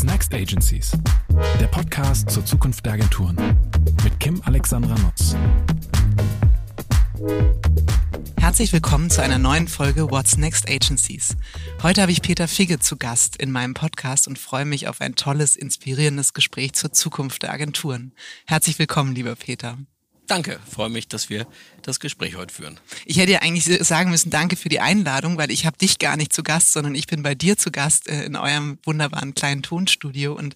What's Next Agencies? Der Podcast zur Zukunft der Agenturen mit Kim Alexandra Nutz. Herzlich willkommen zu einer neuen Folge What's Next Agencies. Heute habe ich Peter Figge zu Gast in meinem Podcast und freue mich auf ein tolles, inspirierendes Gespräch zur Zukunft der Agenturen. Herzlich willkommen, lieber Peter. Danke, freue mich, dass wir das Gespräch heute führen. Ich hätte ja eigentlich sagen müssen, danke für die Einladung, weil ich habe dich gar nicht zu Gast, sondern ich bin bei dir zu Gast äh, in eurem wunderbaren kleinen Tonstudio. Und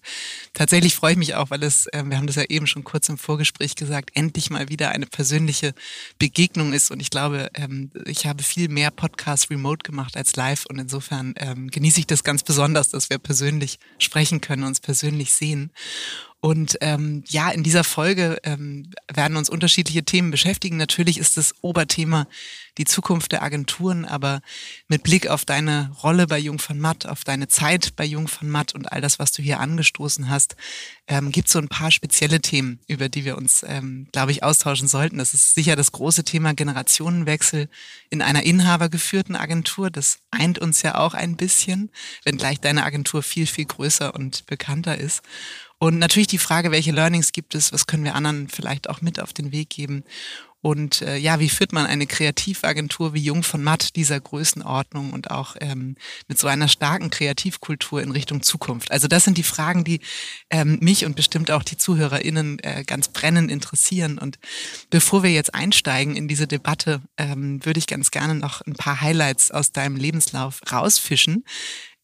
tatsächlich freue ich mich auch, weil es, äh, wir haben das ja eben schon kurz im Vorgespräch gesagt, endlich mal wieder eine persönliche Begegnung ist. Und ich glaube, ähm, ich habe viel mehr Podcasts remote gemacht als live. Und insofern ähm, genieße ich das ganz besonders, dass wir persönlich sprechen können, uns persönlich sehen. Und ähm, ja, in dieser Folge ähm, werden uns unterschiedliche Themen beschäftigen. Natürlich ist das Oberthema die Zukunft der Agenturen, aber mit Blick auf deine Rolle bei Jung von Matt, auf deine Zeit bei Jung von Matt und all das, was du hier angestoßen hast, ähm, gibt es so ein paar spezielle Themen, über die wir uns, ähm, glaube ich, austauschen sollten. Das ist sicher das große Thema Generationenwechsel in einer inhabergeführten Agentur. Das eint uns ja auch ein bisschen, wenngleich deine Agentur viel, viel größer und bekannter ist. Und natürlich die Frage, welche Learnings gibt es, was können wir anderen vielleicht auch mit auf den Weg geben. Und äh, ja, wie führt man eine Kreativagentur wie Jung von Matt dieser Größenordnung und auch ähm, mit so einer starken Kreativkultur in Richtung Zukunft? Also das sind die Fragen, die ähm, mich und bestimmt auch die ZuhörerInnen äh, ganz brennend interessieren. Und bevor wir jetzt einsteigen in diese Debatte, ähm, würde ich ganz gerne noch ein paar Highlights aus deinem Lebenslauf rausfischen.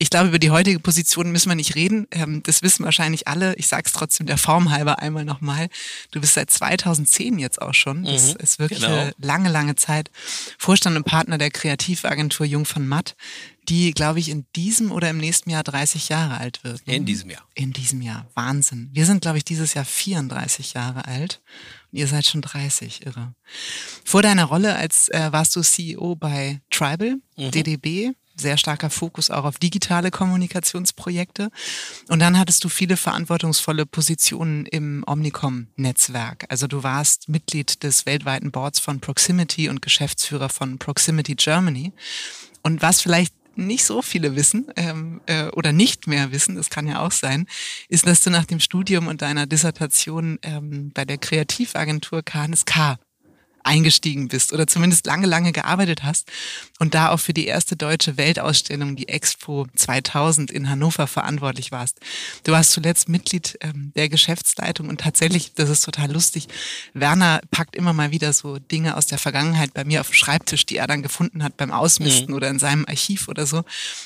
Ich glaube, über die heutige Position müssen wir nicht reden. Ähm, das wissen wahrscheinlich alle. Ich sage es trotzdem der Form halber einmal nochmal. Du bist seit 2010 jetzt auch schon. Das mhm, ist wirklich genau. eine lange, lange Zeit. Vorstand und Partner der Kreativagentur Jung von Matt, die, glaube ich, in diesem oder im nächsten Jahr 30 Jahre alt wird. Ne? In diesem Jahr. In diesem Jahr. Wahnsinn. Wir sind, glaube ich, dieses Jahr 34 Jahre alt. Und ihr seid schon 30. Irre. Vor deiner Rolle als äh, warst du CEO bei Tribal, mhm. DDB sehr starker Fokus auch auf digitale Kommunikationsprojekte. Und dann hattest du viele verantwortungsvolle Positionen im Omnicom-Netzwerk. Also du warst Mitglied des weltweiten Boards von Proximity und Geschäftsführer von Proximity Germany. Und was vielleicht nicht so viele wissen ähm, äh, oder nicht mehr wissen, das kann ja auch sein, ist, dass du nach dem Studium und deiner Dissertation ähm, bei der Kreativagentur KNSK eingestiegen bist oder zumindest lange, lange gearbeitet hast und da auch für die erste deutsche Weltausstellung, die Expo 2000 in Hannover verantwortlich warst. Du warst zuletzt Mitglied ähm, der Geschäftsleitung und tatsächlich, das ist total lustig, Werner packt immer mal wieder so Dinge aus der Vergangenheit bei mir auf dem Schreibtisch, die er dann gefunden hat beim Ausmisten mhm. oder in seinem Archiv oder so.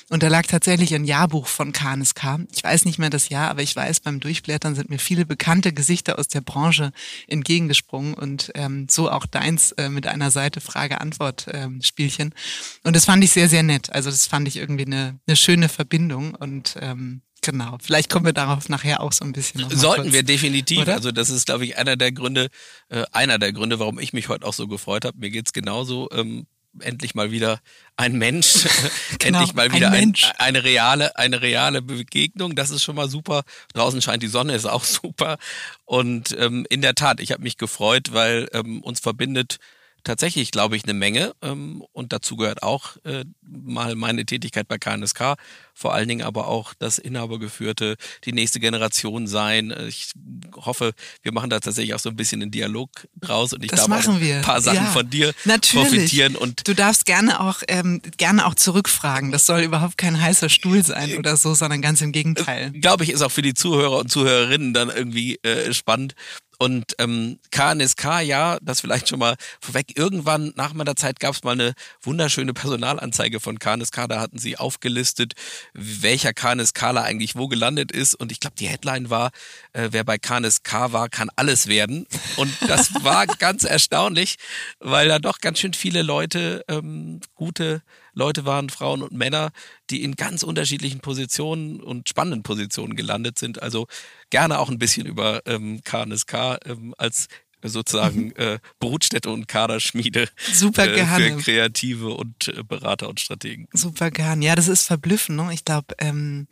Und da lag tatsächlich ein Jahrbuch von KNSK. Ich weiß nicht mehr das Jahr, aber ich weiß, beim Durchblättern sind mir viele bekannte Gesichter aus der Branche entgegengesprungen und ähm, so auch dein eins äh, mit einer Seite Frage-Antwort-Spielchen. Ähm, und das fand ich sehr, sehr nett. Also das fand ich irgendwie eine, eine schöne Verbindung und ähm, Genau, vielleicht kommen wir darauf nachher auch so ein bisschen. Noch Sollten kurz, wir definitiv. Oder? Also das ist, glaube ich, einer der Gründe, äh, einer der Gründe, warum ich mich heute auch so gefreut habe. Mir geht's genauso. Ähm, endlich mal wieder ein Mensch, genau, endlich mal wieder ein ein, eine reale, eine reale Begegnung. Das ist schon mal super. Draußen scheint die Sonne, ist auch super. Und ähm, in der Tat, ich habe mich gefreut, weil ähm, uns verbindet tatsächlich, glaube ich, eine Menge. Ähm, und dazu gehört auch äh, mal meine Tätigkeit bei KNSK, vor allen Dingen aber auch das Inhabergeführte, die nächste Generation sein. Äh, ich hoffe, wir machen da tatsächlich auch so ein bisschen einen Dialog draus und ich das darf auch ein paar Sachen ja, von dir natürlich. profitieren. Und du darfst gerne auch ähm, gerne auch zurückfragen. Das soll überhaupt kein heißer Stuhl sein oder so, sondern ganz im Gegenteil. Äh, glaube ich, ist auch für die Zuhörer und Zuhörerinnen dann irgendwie äh, spannend. Und ähm, KNSK, ja, das vielleicht schon mal vorweg. Irgendwann nach meiner Zeit gab es mal eine wunderschöne Personalanzeige von KNSK. Da hatten sie aufgelistet, welcher KNSKler eigentlich wo gelandet ist. Und ich glaube, die Headline war, äh, wer bei KNSK war, kann alles werden. Und das war ganz erstaunlich, weil da doch ganz schön viele Leute ähm, gute Leute waren, Frauen und Männer, die in ganz unterschiedlichen Positionen und spannenden Positionen gelandet sind. Also gerne auch ein bisschen über ähm, KNSK ähm, als sozusagen mhm. äh, Brutstätte und Kaderschmiede Super äh, für Kreative und äh, Berater und Strategen. Super gern. Ja, das ist verblüffend. Ne? Ich glaube, ähm,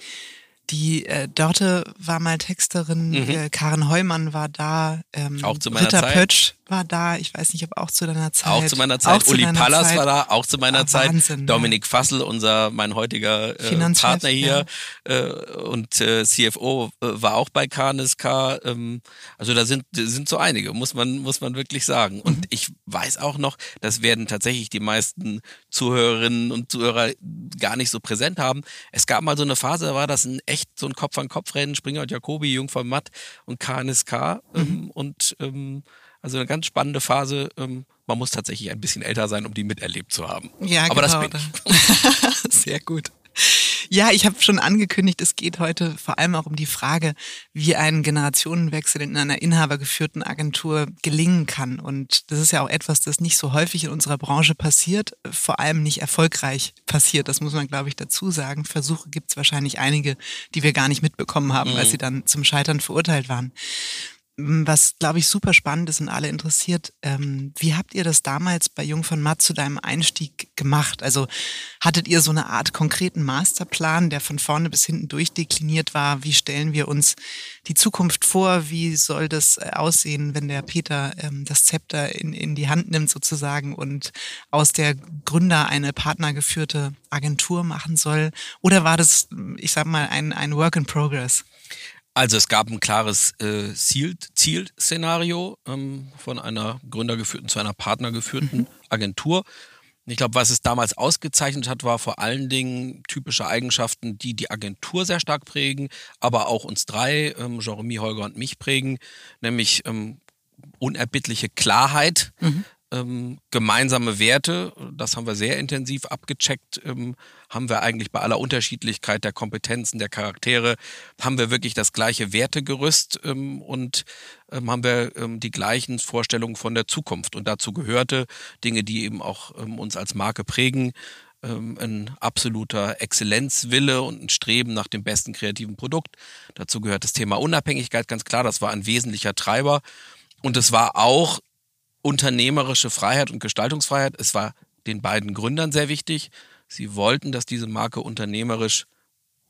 die äh, Dorte war mal Texterin, mhm. äh, Karen Heumann war da, ähm, auch zu meiner Ritter Zeit. Pötsch war da. Ich weiß nicht, ob auch zu deiner Zeit. Auch zu meiner Zeit. Uli Pallas Zeit. war da, auch zu meiner Ah, Zeit. Wahnsinn, Dominik Fassel, unser, mein heutiger äh, Partner hier äh, und äh, CFO äh, war auch bei KNSK. Ähm, also da sind, sind so einige, muss man, muss man wirklich sagen. Und Mhm. ich weiß auch noch, das werden tatsächlich die meisten Zuhörerinnen und Zuhörer gar nicht so präsent haben. Es gab mal so eine Phase, da war das ein echt so ein Kopf-an-Kopf-Rennen, Springer und Jacobi, Jungfrau Matt und KNSK. Mhm. Ähm, und ähm, also eine ganz spannende Phase. Ähm, man muss tatsächlich ein bisschen älter sein, um die miterlebt zu haben. Ja, Aber genau. das bin ich. Sehr gut. Ja, ich habe schon angekündigt, es geht heute vor allem auch um die Frage, wie ein Generationenwechsel in einer inhabergeführten Agentur gelingen kann. Und das ist ja auch etwas, das nicht so häufig in unserer Branche passiert, vor allem nicht erfolgreich passiert. Das muss man, glaube ich, dazu sagen. Versuche gibt es wahrscheinlich einige, die wir gar nicht mitbekommen haben, weil sie dann zum Scheitern verurteilt waren. Was, glaube ich, super spannend ist und alle interessiert, ähm, wie habt ihr das damals bei Jung von Matt zu deinem Einstieg gemacht? Also hattet ihr so eine Art konkreten Masterplan, der von vorne bis hinten durchdekliniert war? Wie stellen wir uns die Zukunft vor? Wie soll das äh, aussehen, wenn der Peter ähm, das Zepter in, in die Hand nimmt sozusagen und aus der Gründer eine partnergeführte Agentur machen soll? Oder war das, ich sag mal, ein, ein Work in Progress? Also es gab ein klares äh, Ziel, Zielszenario ähm, von einer gründergeführten zu einer partnergeführten Agentur. Ich glaube, was es damals ausgezeichnet hat, war vor allen Dingen typische Eigenschaften, die die Agentur sehr stark prägen, aber auch uns drei, ähm, Jeremy, Holger und mich prägen, nämlich ähm, unerbittliche Klarheit, ähm, gemeinsame Werte, das haben wir sehr intensiv abgecheckt, ähm, haben wir eigentlich bei aller Unterschiedlichkeit der Kompetenzen, der Charaktere, haben wir wirklich das gleiche Wertegerüst ähm, und ähm, haben wir ähm, die gleichen Vorstellungen von der Zukunft. Und dazu gehörte Dinge, die eben auch ähm, uns als Marke prägen, ein absoluter Exzellenzwille und ein Streben nach dem besten kreativen Produkt. Dazu gehört das Thema Unabhängigkeit, ganz klar, das war ein wesentlicher Treiber. Und es war auch unternehmerische Freiheit und Gestaltungsfreiheit. Es war den beiden Gründern sehr wichtig. Sie wollten, dass diese Marke unternehmerisch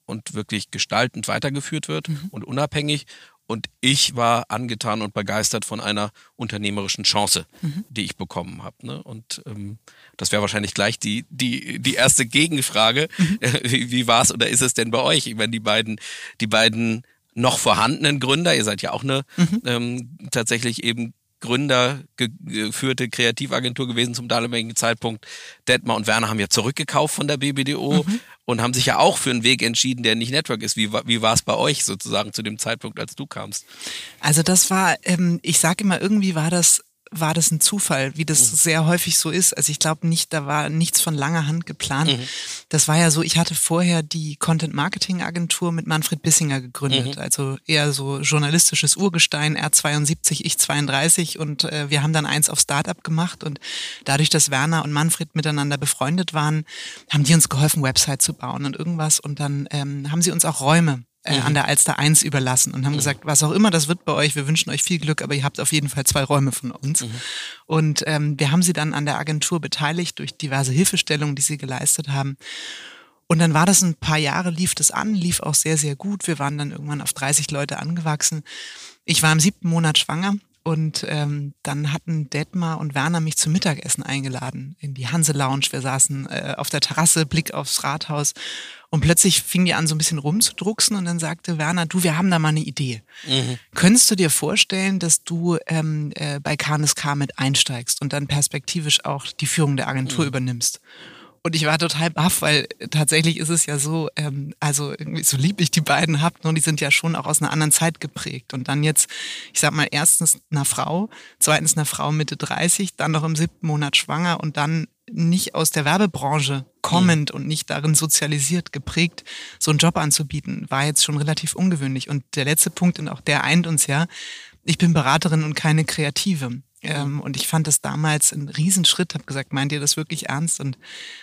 und wirklich gestaltend weitergeführt wird und unabhängig. Und ich war angetan und begeistert von einer unternehmerischen Chance, die ich bekommen habe. Ne? Und ähm, das wäre wahrscheinlich gleich die, die, die erste Gegenfrage. Wie, wie war es oder ist es denn bei euch? Ich meine, die beiden, die beiden noch vorhandenen Gründer, ihr seid ja auch eine ähm, tatsächlich eben Gründer ge- geführte Kreativagentur gewesen zum damaligen Zeitpunkt. Detmar und Werner haben ja zurückgekauft von der BBDO und haben sich ja auch für einen Weg entschieden, der nicht Network ist. Wie, wie war es bei euch sozusagen zu dem Zeitpunkt, als du kamst? Also das war, ähm, ich sage immer, irgendwie war das war das ein Zufall, wie das sehr häufig so ist. Also ich glaube nicht, da war nichts von langer Hand geplant. Das war ja so, ich hatte vorher die Content-Marketing-Agentur mit Manfred Bissinger gegründet. Also eher so journalistisches Urgestein, R72, ich 32 und äh, wir haben dann eins auf Startup gemacht und dadurch, dass Werner und Manfred miteinander befreundet waren, haben die uns geholfen, Website zu bauen und irgendwas und dann ähm, haben sie uns auch Räume äh, an der Alster 1 überlassen und haben gesagt, was auch immer das wird bei euch, wir wünschen euch viel Glück, aber ihr habt auf jeden Fall zwei Räume von uns. Und ähm, wir haben sie dann an der Agentur beteiligt durch diverse Hilfestellungen, die sie geleistet haben. Und dann war das ein paar Jahre, lief das an, lief auch sehr, sehr gut. Wir waren dann irgendwann auf 30 Leute angewachsen. Ich war im siebten Monat schwanger und ähm, dann hatten Detmar und Werner mich zum Mittagessen eingeladen in die Hanse Lounge. Wir saßen äh, auf der Terrasse, Blick aufs Rathaus und plötzlich fing die an, so ein bisschen rumzudrucksen und dann sagte Werner, du, wir haben da mal eine Idee. Könntest du dir vorstellen, dass du ähm, äh, bei KNSK mit einsteigst und dann perspektivisch auch die Führung der Agentur übernimmst? Und ich war total baff, weil tatsächlich ist es ja so, ähm, also irgendwie so lieb ich die beiden hab, nur die sind ja schon auch aus einer anderen Zeit geprägt. Und dann jetzt, ich sag mal, erstens einer Frau, zweitens einer Frau Mitte 30, dann noch im siebten Monat schwanger und dann nicht aus der Werbebranche kommend und nicht darin sozialisiert, geprägt, so einen Job anzubieten, war jetzt schon relativ ungewöhnlich. Und der letzte Punkt, und auch der eint uns ja, ich bin Beraterin und keine Kreative. Ähm, und ich fand das damals ein Riesenschritt, habe gesagt, meint ihr das wirklich ernst? Und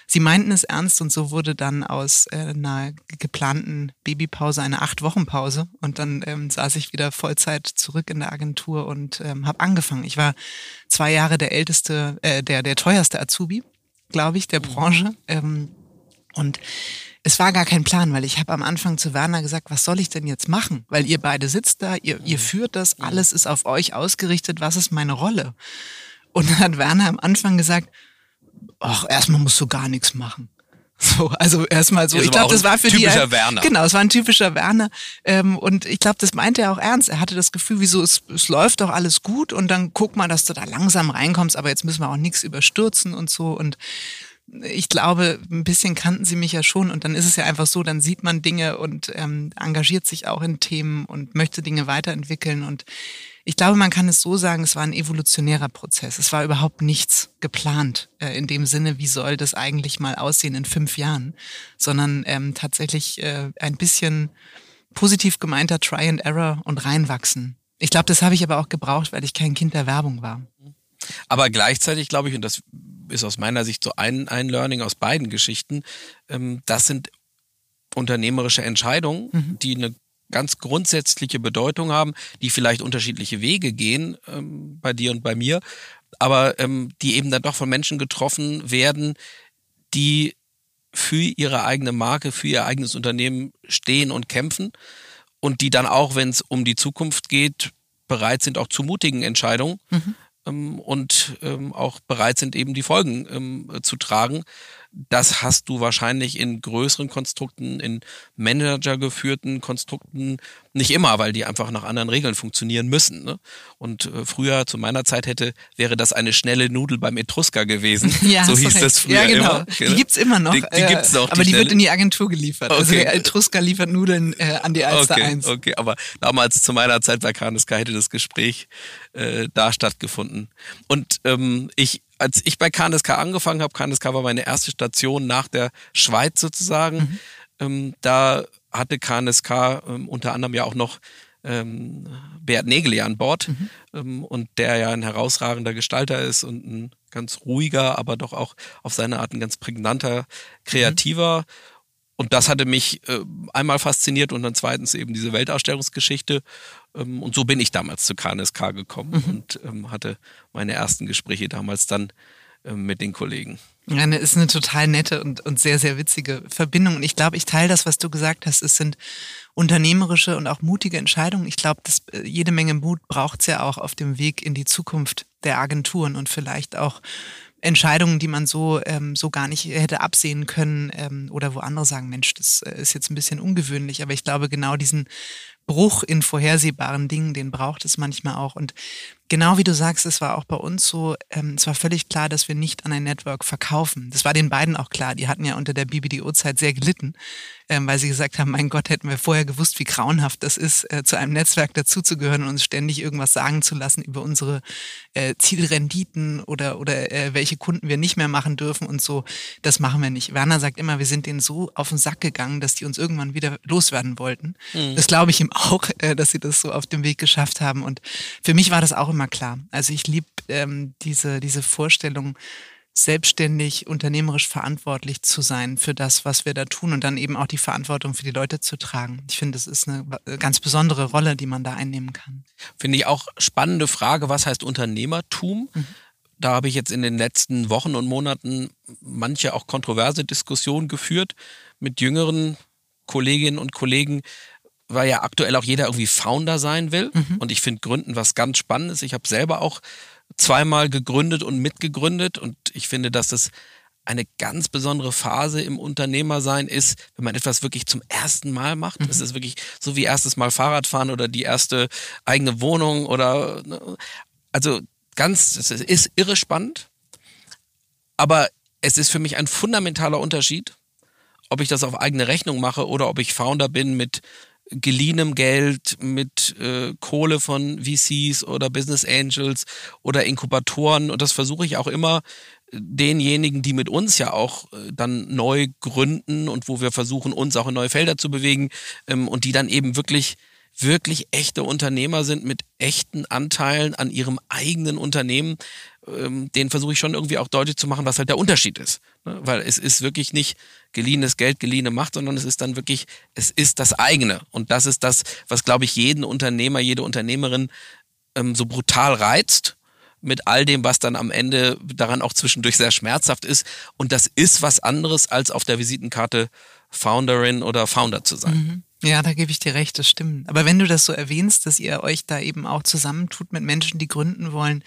sie meinten es ernst und so wurde dann aus äh, einer geplanten Babypause eine Acht-Wochen-Pause. Und dann ähm, saß ich wieder Vollzeit zurück in der Agentur und ähm, habe angefangen. Ich war zwei Jahre der älteste, äh, der, der teuerste Azubi, glaube ich, der Branche. Ähm, und es war gar kein Plan, weil ich habe am Anfang zu Werner gesagt, was soll ich denn jetzt machen? Weil ihr beide sitzt da, ihr, ihr führt das, alles ist auf euch ausgerichtet, was ist meine Rolle? Und dann hat Werner am Anfang gesagt, ach, erstmal musst du gar nichts machen. So, also erstmal so. Ja, ich glaube, das war für typischer die. Typischer Werner. Genau, es war ein typischer Werner. Ähm, und ich glaube, das meinte er auch ernst. Er hatte das Gefühl, wieso es, es läuft doch alles gut und dann guck mal, dass du da langsam reinkommst, aber jetzt müssen wir auch nichts überstürzen und so. Und ich glaube, ein bisschen kannten sie mich ja schon und dann ist es ja einfach so, dann sieht man Dinge und ähm, engagiert sich auch in Themen und möchte Dinge weiterentwickeln. Und ich glaube, man kann es so sagen, es war ein evolutionärer Prozess. Es war überhaupt nichts geplant äh, in dem Sinne, wie soll das eigentlich mal aussehen in fünf Jahren, sondern ähm, tatsächlich äh, ein bisschen positiv gemeinter Try and Error und reinwachsen. Ich glaube, das habe ich aber auch gebraucht, weil ich kein Kind der Werbung war. Aber gleichzeitig glaube ich, und das ist aus meiner Sicht so ein, ein Learning aus beiden Geschichten. Ähm, das sind unternehmerische Entscheidungen, mhm. die eine ganz grundsätzliche Bedeutung haben, die vielleicht unterschiedliche Wege gehen ähm, bei dir und bei mir, aber ähm, die eben dann doch von Menschen getroffen werden, die für ihre eigene Marke, für ihr eigenes Unternehmen stehen und kämpfen und die dann auch, wenn es um die Zukunft geht, bereit sind, auch zu mutigen Entscheidungen. Mhm und ähm, auch bereit sind, eben die Folgen ähm, zu tragen. Das hast du wahrscheinlich in größeren Konstrukten, in Manager-geführten Konstrukten nicht immer, weil die einfach nach anderen Regeln funktionieren müssen. Ne? Und äh, früher, zu meiner Zeit hätte, wäre das eine schnelle Nudel beim Etrusker gewesen. Ja, so hieß das früher ja, genau. immer. Die gibt's immer noch. Die, die gibt's noch. aber die, die wird in die Agentur geliefert. Also okay. Also der Etrusker liefert Nudeln äh, an die Alster okay, 1. Okay, aber damals zu meiner Zeit bei KNSK hätte das Gespräch äh, da stattgefunden. Und ähm, ich als ich bei KNSK angefangen habe, KNSK war meine erste Station nach der Schweiz sozusagen. Mhm. Ähm, da hatte KNSK ähm, unter anderem ja auch noch ähm, Bert Nägeli an Bord mhm. ähm, und der ja ein herausragender Gestalter ist und ein ganz ruhiger, aber doch auch auf seine Art ein ganz prägnanter, kreativer. Mhm. Und das hatte mich äh, einmal fasziniert und dann zweitens eben diese Weltausstellungsgeschichte. Ähm, und so bin ich damals zu KNSK gekommen mhm. und ähm, hatte meine ersten Gespräche damals dann ähm, mit den Kollegen. Ja, ne, ist eine total nette und, und sehr, sehr witzige Verbindung. Und ich glaube, ich teile das, was du gesagt hast. Es sind unternehmerische und auch mutige Entscheidungen. Ich glaube, dass äh, jede Menge Mut braucht es ja auch auf dem Weg in die Zukunft der Agenturen und vielleicht auch Entscheidungen, die man so, ähm, so gar nicht hätte absehen können ähm, oder wo andere sagen, Mensch, das äh, ist jetzt ein bisschen ungewöhnlich. Aber ich glaube, genau diesen Bruch in vorhersehbaren Dingen, den braucht es manchmal auch. Und genau wie du sagst, es war auch bei uns so, ähm, es war völlig klar, dass wir nicht an ein Network verkaufen. Das war den beiden auch klar. Die hatten ja unter der BBDO-Zeit sehr gelitten, ähm, weil sie gesagt haben, mein Gott, hätten wir vorher gewusst, wie grauenhaft das ist, äh, zu einem Netzwerk dazuzugehören und uns ständig irgendwas sagen zu lassen über unsere äh, Zielrenditen oder, oder äh, welche Kunden wir nicht mehr machen dürfen und so. Das machen wir nicht. Werner sagt immer, wir sind denen so auf den Sack gegangen, dass die uns irgendwann wieder loswerden wollten. Mhm. Das glaube ich ihm auch, äh, dass sie das so auf dem Weg geschafft haben. Und für mich war das auch immer klar. Also ich liebe ähm, diese, diese Vorstellung, selbstständig, unternehmerisch verantwortlich zu sein für das, was wir da tun und dann eben auch die Verantwortung für die Leute zu tragen. Ich finde, das ist eine ganz besondere Rolle, die man da einnehmen kann. Finde ich auch spannende Frage, was heißt Unternehmertum? Mhm. Da habe ich jetzt in den letzten Wochen und Monaten manche auch kontroverse Diskussionen geführt mit jüngeren Kolleginnen und Kollegen, weil ja aktuell auch jeder irgendwie Founder sein will. Mhm. Und ich finde Gründen was ganz Spannendes. Ich habe selber auch zweimal gegründet und mitgegründet und ich finde, dass das eine ganz besondere Phase im Unternehmersein ist, wenn man etwas wirklich zum ersten Mal macht. Es mhm. ist wirklich so wie erstes Mal Fahrradfahren oder die erste eigene Wohnung oder ne, also ganz, es ist irre spannend, aber es ist für mich ein fundamentaler Unterschied, ob ich das auf eigene Rechnung mache oder ob ich Founder bin mit geliehenem Geld, mit äh, Kohle von VCs oder Business Angels oder Inkubatoren. Und das versuche ich auch immer denjenigen, die mit uns ja auch äh, dann neu gründen und wo wir versuchen, uns auch in neue Felder zu bewegen ähm, und die dann eben wirklich wirklich echte Unternehmer sind mit echten Anteilen an ihrem eigenen Unternehmen, ähm, den versuche ich schon irgendwie auch deutlich zu machen, was halt der Unterschied ist. Ne? Weil es ist wirklich nicht geliehenes Geld, geliehene Macht, sondern es ist dann wirklich, es ist das eigene. Und das ist das, was, glaube ich, jeden Unternehmer, jede Unternehmerin ähm, so brutal reizt mit all dem, was dann am Ende daran auch zwischendurch sehr schmerzhaft ist. Und das ist was anderes, als auf der Visitenkarte Founderin oder Founder zu sein. Mhm. Ja, da gebe ich dir recht, das stimmt. Aber wenn du das so erwähnst, dass ihr euch da eben auch zusammentut mit Menschen, die gründen wollen,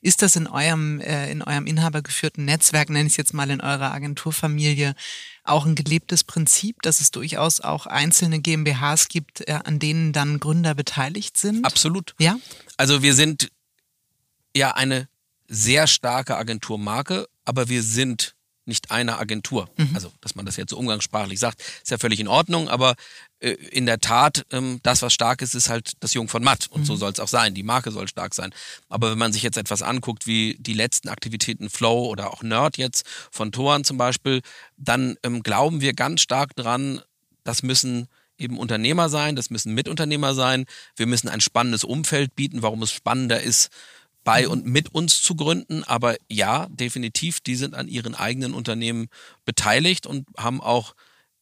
ist das in eurem, äh, in eurem inhabergeführten Netzwerk, nenne ich es jetzt mal in eurer Agenturfamilie, auch ein gelebtes Prinzip, dass es durchaus auch einzelne GmbHs gibt, äh, an denen dann Gründer beteiligt sind? Absolut. Ja. Also wir sind ja eine sehr starke Agenturmarke, aber wir sind nicht eine Agentur. Mhm. Also, dass man das jetzt so umgangssprachlich sagt, ist ja völlig in Ordnung, aber äh, in der Tat, ähm, das, was stark ist, ist halt das Jung von Matt. Und mhm. so soll es auch sein. Die Marke soll stark sein. Aber wenn man sich jetzt etwas anguckt, wie die letzten Aktivitäten Flow oder auch Nerd jetzt von Toren zum Beispiel, dann ähm, glauben wir ganz stark dran, das müssen eben Unternehmer sein, das müssen Mitunternehmer sein. Wir müssen ein spannendes Umfeld bieten, warum es spannender ist, bei mhm. und mit uns zu gründen. Aber ja, definitiv, die sind an ihren eigenen Unternehmen beteiligt und haben auch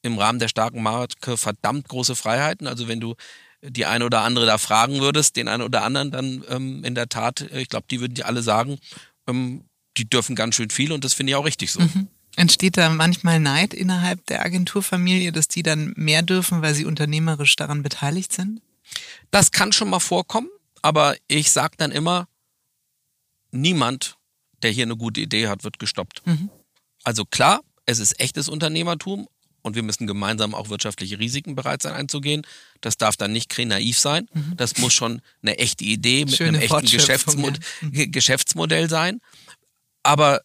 im Rahmen der starken Marke verdammt große Freiheiten. Also wenn du die eine oder andere da fragen würdest, den einen oder anderen, dann ähm, in der Tat, äh, ich glaube, die würden dir alle sagen, ähm, die dürfen ganz schön viel und das finde ich auch richtig so. Mhm. Entsteht da manchmal Neid innerhalb der Agenturfamilie, dass die dann mehr dürfen, weil sie unternehmerisch daran beteiligt sind? Das kann schon mal vorkommen, aber ich sage dann immer, niemand, der hier eine gute Idee hat, wird gestoppt. Mhm. Also klar, es ist echtes Unternehmertum und wir müssen gemeinsam auch wirtschaftliche Risiken bereit sein einzugehen. Das darf dann nicht naiv sein. Mhm. Das muss schon eine echte Idee mit Schöne einem echten Geschäftsmod ja. Geschäftsmodell sein. Aber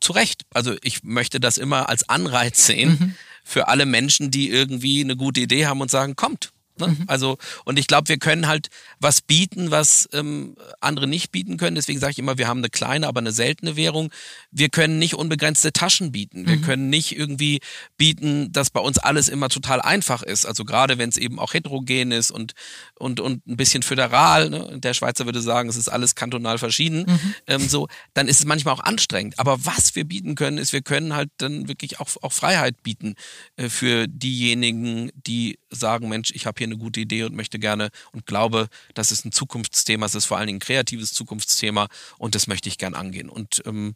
zu Recht. Also ich möchte das immer als Anreiz sehen mhm. für alle Menschen, die irgendwie eine gute Idee haben und sagen, kommt, Ne? Mhm. Also, und ich glaube, wir können halt was bieten, was ähm, andere nicht bieten können. Deswegen sage ich immer, wir haben eine kleine, aber eine seltene Währung. Wir können nicht unbegrenzte Taschen bieten. Wir mhm. können nicht irgendwie bieten, dass bei uns alles immer total einfach ist. Also gerade wenn es eben auch heterogen ist und, und, und ein bisschen föderal, ne? der Schweizer würde sagen, es ist alles kantonal verschieden, mhm. ähm, so, dann ist es manchmal auch anstrengend. Aber was wir bieten können, ist, wir können halt dann wirklich auch, auch Freiheit bieten äh, für diejenigen, die sagen, Mensch, ich habe hier eine gute Idee und möchte gerne und glaube, das ist ein Zukunftsthema, es ist vor allen Dingen ein kreatives Zukunftsthema und das möchte ich gern angehen. Und ähm,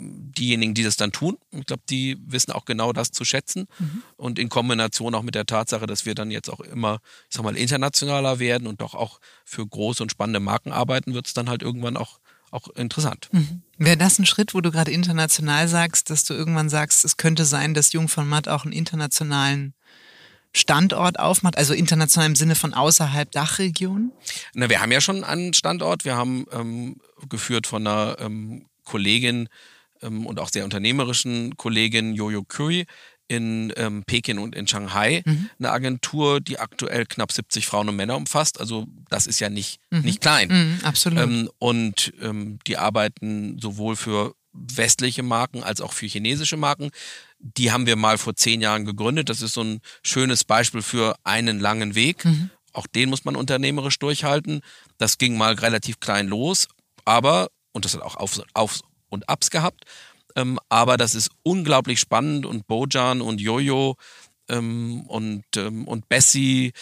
diejenigen, die das dann tun, ich glaube, die wissen auch genau das zu schätzen. Mhm. Und in Kombination auch mit der Tatsache, dass wir dann jetzt auch immer, ich sag mal, internationaler werden und doch auch für große und spannende Marken arbeiten, wird es dann halt irgendwann auch, auch interessant. Mhm. Wäre das ein Schritt, wo du gerade international sagst, dass du irgendwann sagst, es könnte sein, dass Jung von Matt auch einen internationalen Standort aufmacht, also international im Sinne von außerhalb Dachregion? Na, wir haben ja schon einen Standort. Wir haben ähm, geführt von einer ähm, Kollegin ähm, und auch sehr unternehmerischen Kollegin Jojo Kui in ähm, Peking und in Shanghai mhm. eine Agentur, die aktuell knapp 70 Frauen und Männer umfasst. Also das ist ja nicht, mhm. nicht klein. Mhm, absolut. Ähm, und ähm, die arbeiten sowohl für westliche Marken als auch für chinesische Marken. Die haben wir mal vor zehn Jahren gegründet. Das ist so ein schönes Beispiel für einen langen Weg. Mhm. Auch den muss man unternehmerisch durchhalten. Das ging mal relativ klein los, aber, und das hat auch Auf, Auf und Ups gehabt, ähm, aber das ist unglaublich spannend und Bojan und Jojo ähm, und, ähm, und Bessie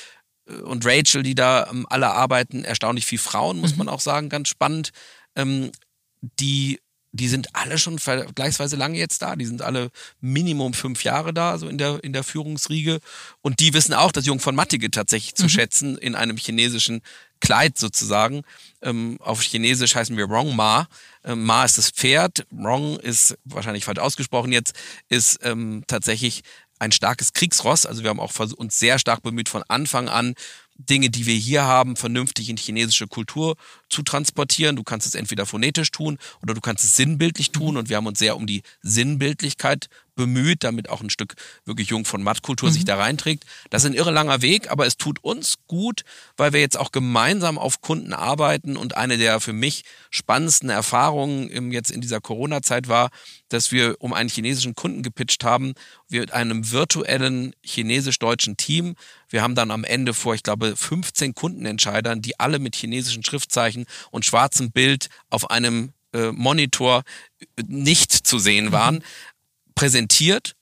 äh, und Rachel, die da ähm, alle arbeiten, erstaunlich viel Frauen, muss mhm. man auch sagen, ganz spannend, ähm, die die sind alle schon vergleichsweise lange jetzt da. Die sind alle Minimum fünf Jahre da, so in der, in der Führungsriege. Und die wissen auch, das Jung von Mattige tatsächlich zu mhm. schätzen in einem chinesischen Kleid sozusagen. Ähm, auf Chinesisch heißen wir Rong Ma. Ähm, Ma ist das Pferd. Rong ist wahrscheinlich falsch ausgesprochen jetzt, ist ähm, tatsächlich ein starkes Kriegsross. Also wir haben auch uns sehr stark bemüht von Anfang an Dinge, die wir hier haben, vernünftig in chinesische Kultur zu transportieren. Du kannst es entweder phonetisch tun oder du kannst es sinnbildlich tun. Und wir haben uns sehr um die Sinnbildlichkeit bemüht, damit auch ein Stück wirklich Jung von Mattkultur mhm. sich da reinträgt. Das ist ein irre langer Weg, aber es tut uns gut, weil wir jetzt auch gemeinsam auf Kunden arbeiten. Und eine der für mich spannendsten Erfahrungen jetzt in dieser Corona-Zeit war, dass wir um einen chinesischen Kunden gepitcht haben, wir mit einem virtuellen chinesisch-deutschen Team. Wir haben dann am Ende vor, ich glaube, 15 Kundenentscheidern, die alle mit chinesischen Schriftzeichen und schwarzem Bild auf einem äh, Monitor nicht zu sehen mhm. waren, präsentiert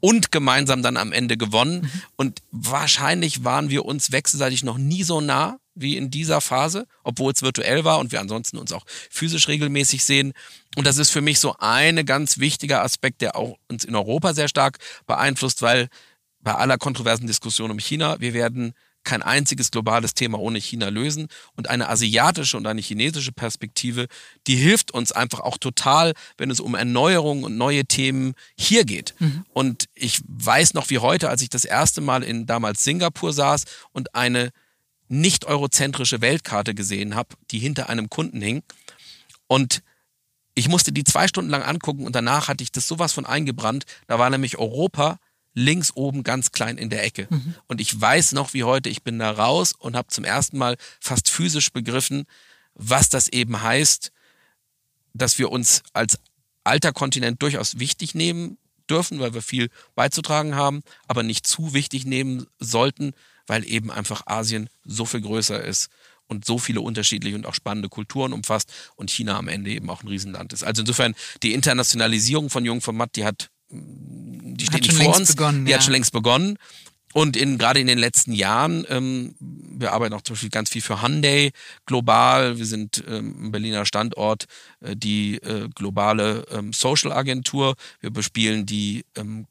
und gemeinsam dann am Ende gewonnen. Mhm. Und wahrscheinlich waren wir uns wechselseitig noch nie so nah wie in dieser Phase, obwohl es virtuell war und wir ansonsten uns auch physisch regelmäßig sehen. Und das ist für mich so ein ganz wichtiger Aspekt, der auch uns in Europa sehr stark beeinflusst, weil bei aller kontroversen Diskussion um China, wir werden kein einziges globales Thema ohne China lösen. Und eine asiatische und eine chinesische Perspektive, die hilft uns einfach auch total, wenn es um Erneuerung und neue Themen hier geht. Mhm. Und ich weiß noch wie heute, als ich das erste Mal in damals Singapur saß und eine nicht eurozentrische Weltkarte gesehen habe, die hinter einem Kunden hing. Und ich musste die zwei Stunden lang angucken und danach hatte ich das sowas von eingebrannt. Da war nämlich Europa links oben ganz klein in der Ecke. Mhm. Und ich weiß noch wie heute, ich bin da raus und habe zum ersten Mal fast physisch begriffen, was das eben heißt, dass wir uns als alter Kontinent durchaus wichtig nehmen dürfen, weil wir viel beizutragen haben, aber nicht zu wichtig nehmen sollten, weil eben einfach Asien so viel größer ist und so viele unterschiedliche und auch spannende Kulturen umfasst und China am Ende eben auch ein Riesenland ist. Also insofern die Internationalisierung von Jung von Matt, die hat die steht nicht vor uns, begonnen, die ja. hat schon längst begonnen. Und in, gerade in den letzten Jahren, ähm, wir arbeiten auch zum Beispiel ganz viel für Hyundai global. Wir sind ähm, ein Berliner Standort, äh, die äh, globale ähm, Social Agentur. Wir bespielen die ähm,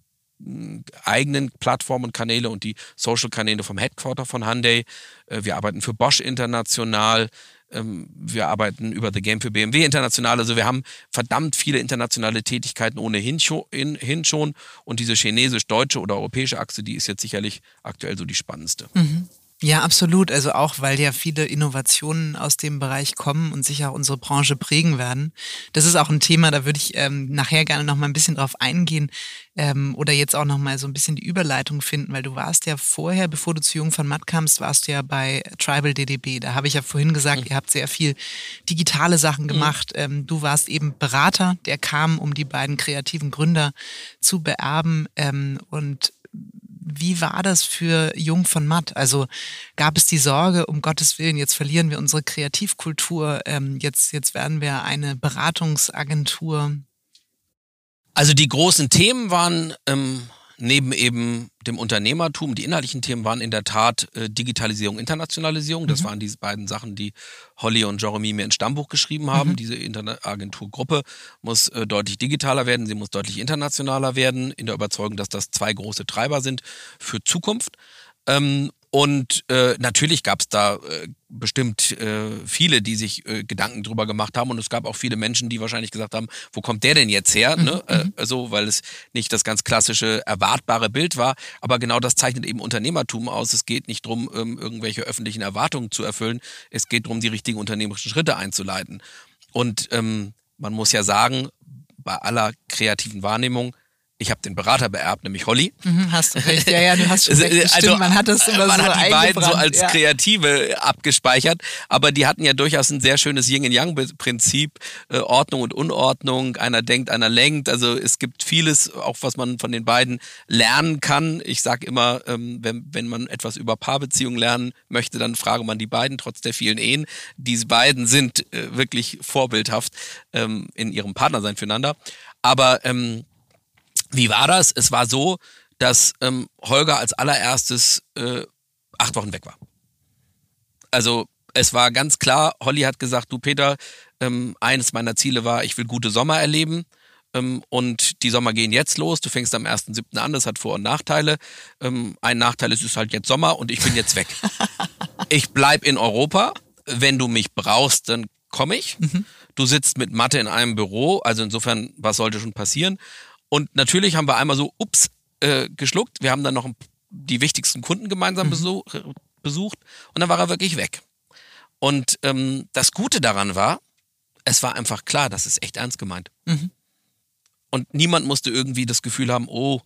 eigenen Plattformen und Kanäle und die Social Kanäle vom Headquarter von Hyundai. Äh, wir arbeiten für Bosch international. Ähm, wir arbeiten über The Game für BMW international. Also wir haben verdammt viele internationale Tätigkeiten ohnehin schon. Und diese chinesisch-deutsche oder europäische Achse, die ist jetzt sicherlich aktuell so die spannendste. Mhm. Ja, absolut. Also auch, weil ja viele Innovationen aus dem Bereich kommen und sicher unsere Branche prägen werden. Das ist auch ein Thema, da würde ich ähm, nachher gerne noch mal ein bisschen drauf eingehen ähm, oder jetzt auch noch mal so ein bisschen die Überleitung finden, weil du warst ja vorher, bevor du zu Jung von Matt kamst, warst du ja bei Tribal DDB. Da habe ich ja vorhin gesagt, mhm. ihr habt sehr viel digitale Sachen mhm. gemacht. Mhm. Ähm, du warst eben Berater, der kam, um die beiden kreativen Gründer zu beerben ähm, und wie war das für Jung von Matt? Also gab es die Sorge, um Gottes Willen, jetzt verlieren wir unsere Kreativkultur, ähm, jetzt, jetzt werden wir eine Beratungsagentur? Also die großen Themen waren ähm, neben eben dem Unternehmertum, die inhaltlichen Themen waren in der Tat äh, Digitalisierung, Internationalisierung. Das mhm. waren diese beiden Sachen, die Holly und Jeremy mir ins Stammbuch geschrieben haben. Mhm. Diese Internetagenturgruppe muss äh, deutlich digitaler werden, sie muss deutlich internationaler werden, in der Überzeugung, dass das zwei große Treiber sind für Zukunft. Ähm, und äh, natürlich gab es da äh, bestimmt äh, viele, die sich äh, Gedanken drüber gemacht haben. Und es gab auch viele Menschen, die wahrscheinlich gesagt haben, wo kommt der denn jetzt her? Mhm. Ne? Äh, mhm. also, weil es nicht das ganz klassische, erwartbare Bild war. Aber genau das zeichnet eben Unternehmertum aus. Es geht nicht drum, ähm, irgendwelche öffentlichen Erwartungen zu erfüllen. Es geht darum, die richtigen unternehmerischen Schritte einzuleiten. Und ähm, man muss ja sagen, bei aller kreativen Wahrnehmung, ich habe den Berater beerbt, nämlich Holly. Mhm, hast du recht. Ja, ja, du hast schon recht. Also, man hat das immer man so hat die beiden so als ja. Kreative abgespeichert, aber die hatten ja durchaus ein sehr schönes Yin-Yang-Prinzip, äh, Ordnung und Unordnung, einer denkt, einer lenkt. Also es gibt vieles, auch was man von den beiden lernen kann. Ich sage immer, ähm, wenn, wenn man etwas über Paarbeziehungen lernen möchte, dann frage man die beiden, trotz der vielen Ehen. Diese beiden sind äh, wirklich vorbildhaft ähm, in ihrem Partnersein füreinander. Aber ähm, wie war das? Es war so, dass ähm, Holger als allererstes äh, acht Wochen weg war. Also es war ganz klar, Holly hat gesagt, du Peter, ähm, eines meiner Ziele war, ich will gute Sommer erleben. Ähm, und die Sommer gehen jetzt los. Du fängst am 1.7. an, das hat Vor- und Nachteile. Ähm, ein Nachteil ist, es ist halt jetzt Sommer und ich bin jetzt weg. ich bleib in Europa. Wenn du mich brauchst, dann komme ich. Mhm. Du sitzt mit Mathe in einem Büro, also insofern, was sollte schon passieren? Und natürlich haben wir einmal so, ups, äh, geschluckt. Wir haben dann noch die wichtigsten Kunden gemeinsam mhm. besuch, besucht und dann war er wirklich weg. Und ähm, das Gute daran war, es war einfach klar, das ist echt ernst gemeint. Mhm. Und niemand musste irgendwie das Gefühl haben, oh,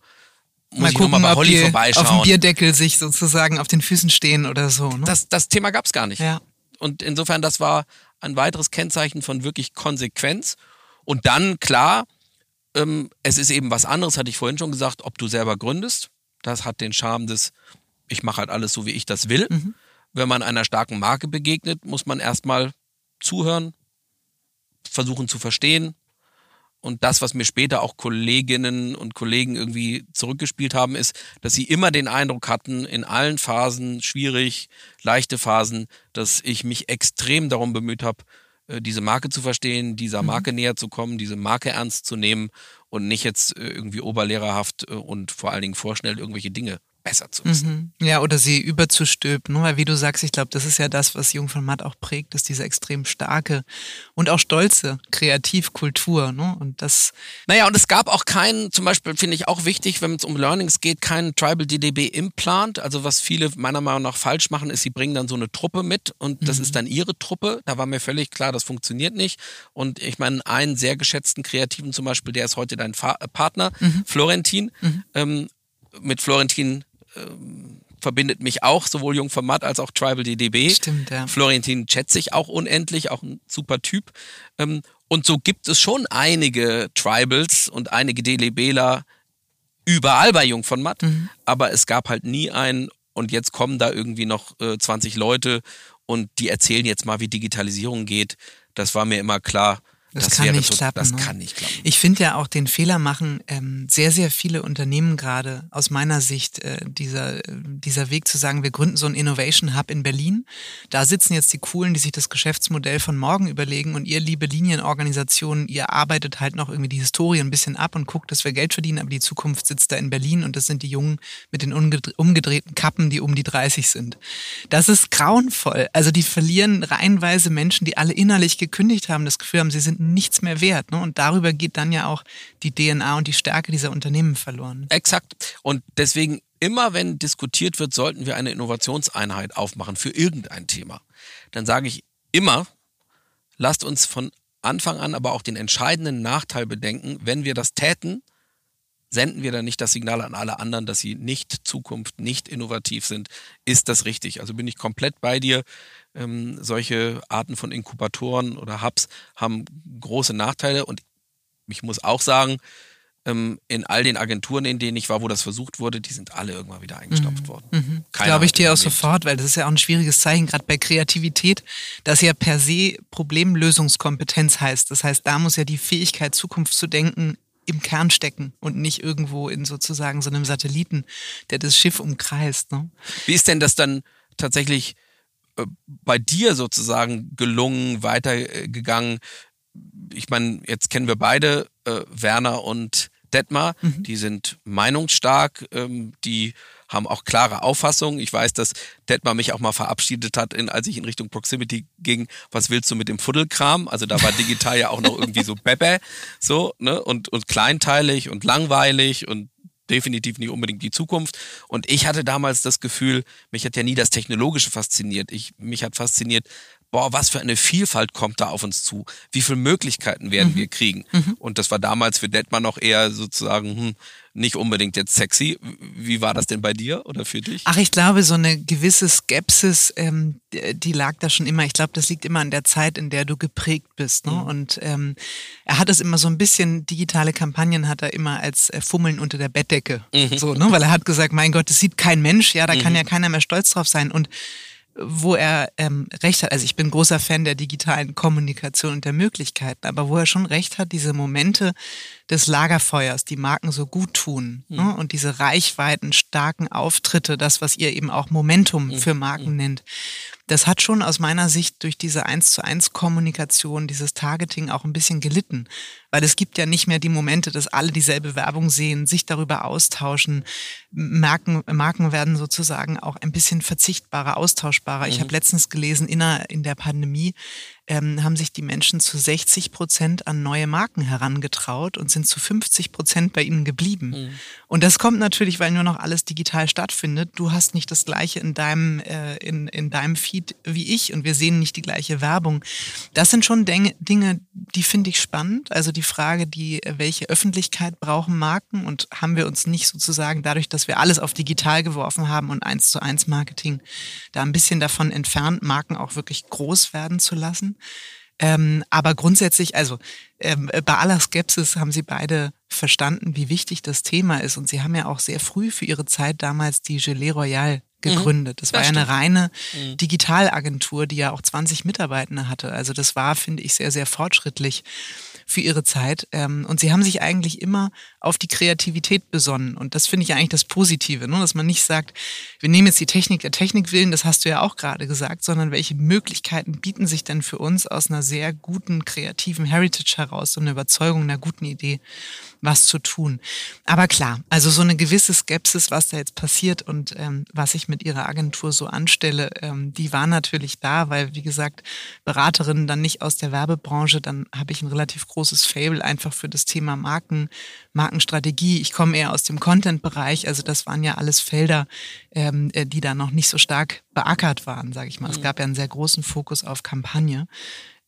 muss mal ich gucken, mal bei Holly vorbeischauen. Auf dem Bierdeckel sich sozusagen auf den Füßen stehen oder so. Ne? Das, das Thema gab es gar nicht. Ja. Und insofern, das war ein weiteres Kennzeichen von wirklich Konsequenz. Und dann, klar, ähm, es ist eben was anderes, hatte ich vorhin schon gesagt, ob du selber gründest. Das hat den Charme des, ich mache halt alles so, wie ich das will. Mhm. Wenn man einer starken Marke begegnet, muss man erstmal zuhören, versuchen zu verstehen. Und das, was mir später auch Kolleginnen und Kollegen irgendwie zurückgespielt haben, ist, dass sie immer den Eindruck hatten, in allen Phasen, schwierig, leichte Phasen, dass ich mich extrem darum bemüht habe, diese Marke zu verstehen, dieser mhm. Marke mhm. näher zu kommen, diese Marke ernst zu nehmen und nicht jetzt äh, irgendwie oberlehrerhaft äh, und vor allen Dingen vorschnell irgendwelche Dinge besser zu wissen. Mhm. Ja, oder sie überzustülpen. Weil wie du sagst, ich glaube, das ist ja das, was Jung von Matt auch prägt, ist diese extrem starke und auch stolze Kreativkultur. Ne? Und das. Naja, und es gab auch keinen, zum Beispiel finde ich auch wichtig, wenn es um Learnings geht, keinen Tribal DDB Implant. Also was viele meiner Meinung nach falsch machen, ist, sie bringen dann so eine Truppe mit und das mhm. ist dann ihre Truppe. Da war mir völlig klar, das funktioniert nicht. Und ich meine, einen sehr geschätzten Kreativen zum Beispiel, der ist heute dein Fa Partner, mhm. Florentin. Mhm. Ähm, mit Florentin ähm, verbindet mich auch sowohl Jung von Matt als auch Tribal DDB. Stimmt, ja. Florentin schätze ich auch unendlich, auch ein super Typ. Ähm, und so gibt es schon einige Tribals und einige DDBler überall bei Jung von Matt, mhm. aber es gab halt nie einen und jetzt kommen da irgendwie noch äh, 20 Leute und die erzählen jetzt mal, wie Digitalisierung geht. Das war mir immer klar, das, das kann nicht so, klappen. Das ne? kann nicht klappen. Ich finde ja auch den Fehler machen ähm, sehr, sehr viele Unternehmen gerade aus meiner Sicht äh, dieser, dieser Weg zu sagen, wir gründen so einen Innovation Hub in Berlin. Da sitzen jetzt die Coolen, die sich das Geschäftsmodell von morgen überlegen und ihr, liebe Linienorganisationen, ihr arbeitet halt noch irgendwie die Historie ein bisschen ab und guckt, dass wir Geld verdienen, aber die Zukunft sitzt da in Berlin und das sind die Jungen mit den umgedrehten Kappen, die um die 30 sind. Das ist grauenvoll. Also die verlieren reihenweise Menschen, die alle innerlich gekündigt haben, das Gefühl haben, sie sind nichts mehr wert. Ne? Und darüber geht dann ja auch die DNA und die Stärke dieser Unternehmen verloren. Exakt. Und deswegen immer, wenn diskutiert wird, sollten wir eine Innovationseinheit aufmachen für irgendein Thema. Dann sage ich immer, lasst uns von Anfang an aber auch den entscheidenden Nachteil bedenken, wenn wir das täten, senden wir dann nicht das Signal an alle anderen, dass sie nicht Zukunft, nicht innovativ sind. Ist das richtig? Also bin ich komplett bei dir. Ähm, solche Arten von Inkubatoren oder Hubs haben große Nachteile und ich muss auch sagen, ähm, in all den Agenturen, in denen ich war, wo das versucht wurde, die sind alle irgendwann wieder eingestopft mhm. worden. Mhm. Glaube ich dir auch sofort, weil das ist ja auch ein schwieriges Zeichen, gerade bei Kreativität, das ja per se Problemlösungskompetenz heißt. Das heißt, da muss ja die Fähigkeit, Zukunft zu denken, im Kern stecken und nicht irgendwo in sozusagen so einem Satelliten, der das Schiff umkreist. Ne? Wie ist denn das dann tatsächlich bei dir sozusagen gelungen, weitergegangen? Ich meine, jetzt kennen wir beide äh, Werner und Detmar, mhm. die sind meinungsstark, ähm, die haben auch klare Auffassungen. Ich weiß, dass Detmar mich auch mal verabschiedet hat, in, als ich in Richtung Proximity ging. Was willst du mit dem Fuddelkram? Also da war digital ja auch noch irgendwie so Bebe, so, ne? Und, und kleinteilig und langweilig und definitiv nicht unbedingt die Zukunft. Und ich hatte damals das Gefühl, mich hat ja nie das Technologische fasziniert. Ich, mich hat fasziniert, boah, was für eine Vielfalt kommt da auf uns zu? Wie viele Möglichkeiten werden mhm. wir kriegen? Mhm. Und das war damals für Detmar noch eher sozusagen hm, nicht unbedingt jetzt sexy. Wie war das denn bei dir oder für dich? Ach, ich glaube, so eine gewisse Skepsis, ähm, die lag da schon immer. Ich glaube, das liegt immer an der Zeit, in der du geprägt bist. Ne? Mhm. Und ähm, er hat es immer so ein bisschen, digitale Kampagnen hat er immer als äh, Fummeln unter der Bettdecke. Mhm. So, ne? Weil er hat gesagt, mein Gott, das sieht kein Mensch, ja, da kann mhm. ja keiner mehr stolz drauf sein. Und wo er ähm, recht hat, also ich bin großer Fan der digitalen Kommunikation und der Möglichkeiten, aber wo er schon recht hat, diese Momente des Lagerfeuers, die Marken so gut tun mhm. ne? und diese reichweiten, starken Auftritte, das, was ihr eben auch Momentum mhm. für Marken mhm. nennt, das hat schon aus meiner Sicht durch diese eins zu eins Kommunikation, dieses Targeting auch ein bisschen gelitten. Weil es gibt ja nicht mehr die Momente, dass alle dieselbe Werbung sehen, sich darüber austauschen. Marken, Marken werden sozusagen auch ein bisschen verzichtbarer, austauschbarer. Mhm. Ich habe letztens gelesen, in der, in der Pandemie ähm, haben sich die Menschen zu 60 Prozent an neue Marken herangetraut und sind zu 50 Prozent bei ihnen geblieben. Mhm. Und das kommt natürlich, weil nur noch alles digital stattfindet. Du hast nicht das Gleiche in deinem, äh, in, in deinem Feed wie ich und wir sehen nicht die gleiche Werbung. Das sind schon Dinge, die finde ich spannend. Also die Frage, die, welche Öffentlichkeit brauchen Marken und haben wir uns nicht sozusagen dadurch, dass wir alles auf digital geworfen haben und eins zu eins Marketing da ein bisschen davon entfernt, Marken auch wirklich groß werden zu lassen. Ähm, aber grundsätzlich, also ähm, bei aller Skepsis haben sie beide verstanden, wie wichtig das Thema ist. Und sie haben ja auch sehr früh für ihre Zeit damals die Gelee Royale gegründet. Das, das war ja eine reine mhm. Digitalagentur, die ja auch 20 Mitarbeiter hatte. Also das war, finde ich, sehr, sehr fortschrittlich für ihre Zeit. Ähm, und sie haben sich eigentlich immer auf die Kreativität besonnen. Und das finde ich eigentlich das Positive, ne? dass man nicht sagt, wir nehmen jetzt die Technik der Technik willen, das hast du ja auch gerade gesagt, sondern welche Möglichkeiten bieten sich denn für uns aus einer sehr guten kreativen Heritage heraus, so eine Überzeugung einer guten Idee, was zu tun. Aber klar, also so eine gewisse Skepsis, was da jetzt passiert und ähm, was ich mit ihrer Agentur so anstelle, ähm, die war natürlich da, weil, wie gesagt, Beraterinnen dann nicht aus der Werbebranche, dann habe ich ein relativ großes Fable einfach für das Thema Marken, Markenstrategie. Ich komme eher aus dem Content-Bereich, also das waren ja alles Felder, ähm, äh, die da noch nicht so stark beackert waren, sage ich mal. Mhm. Es gab ja einen sehr großen Fokus auf Kampagne.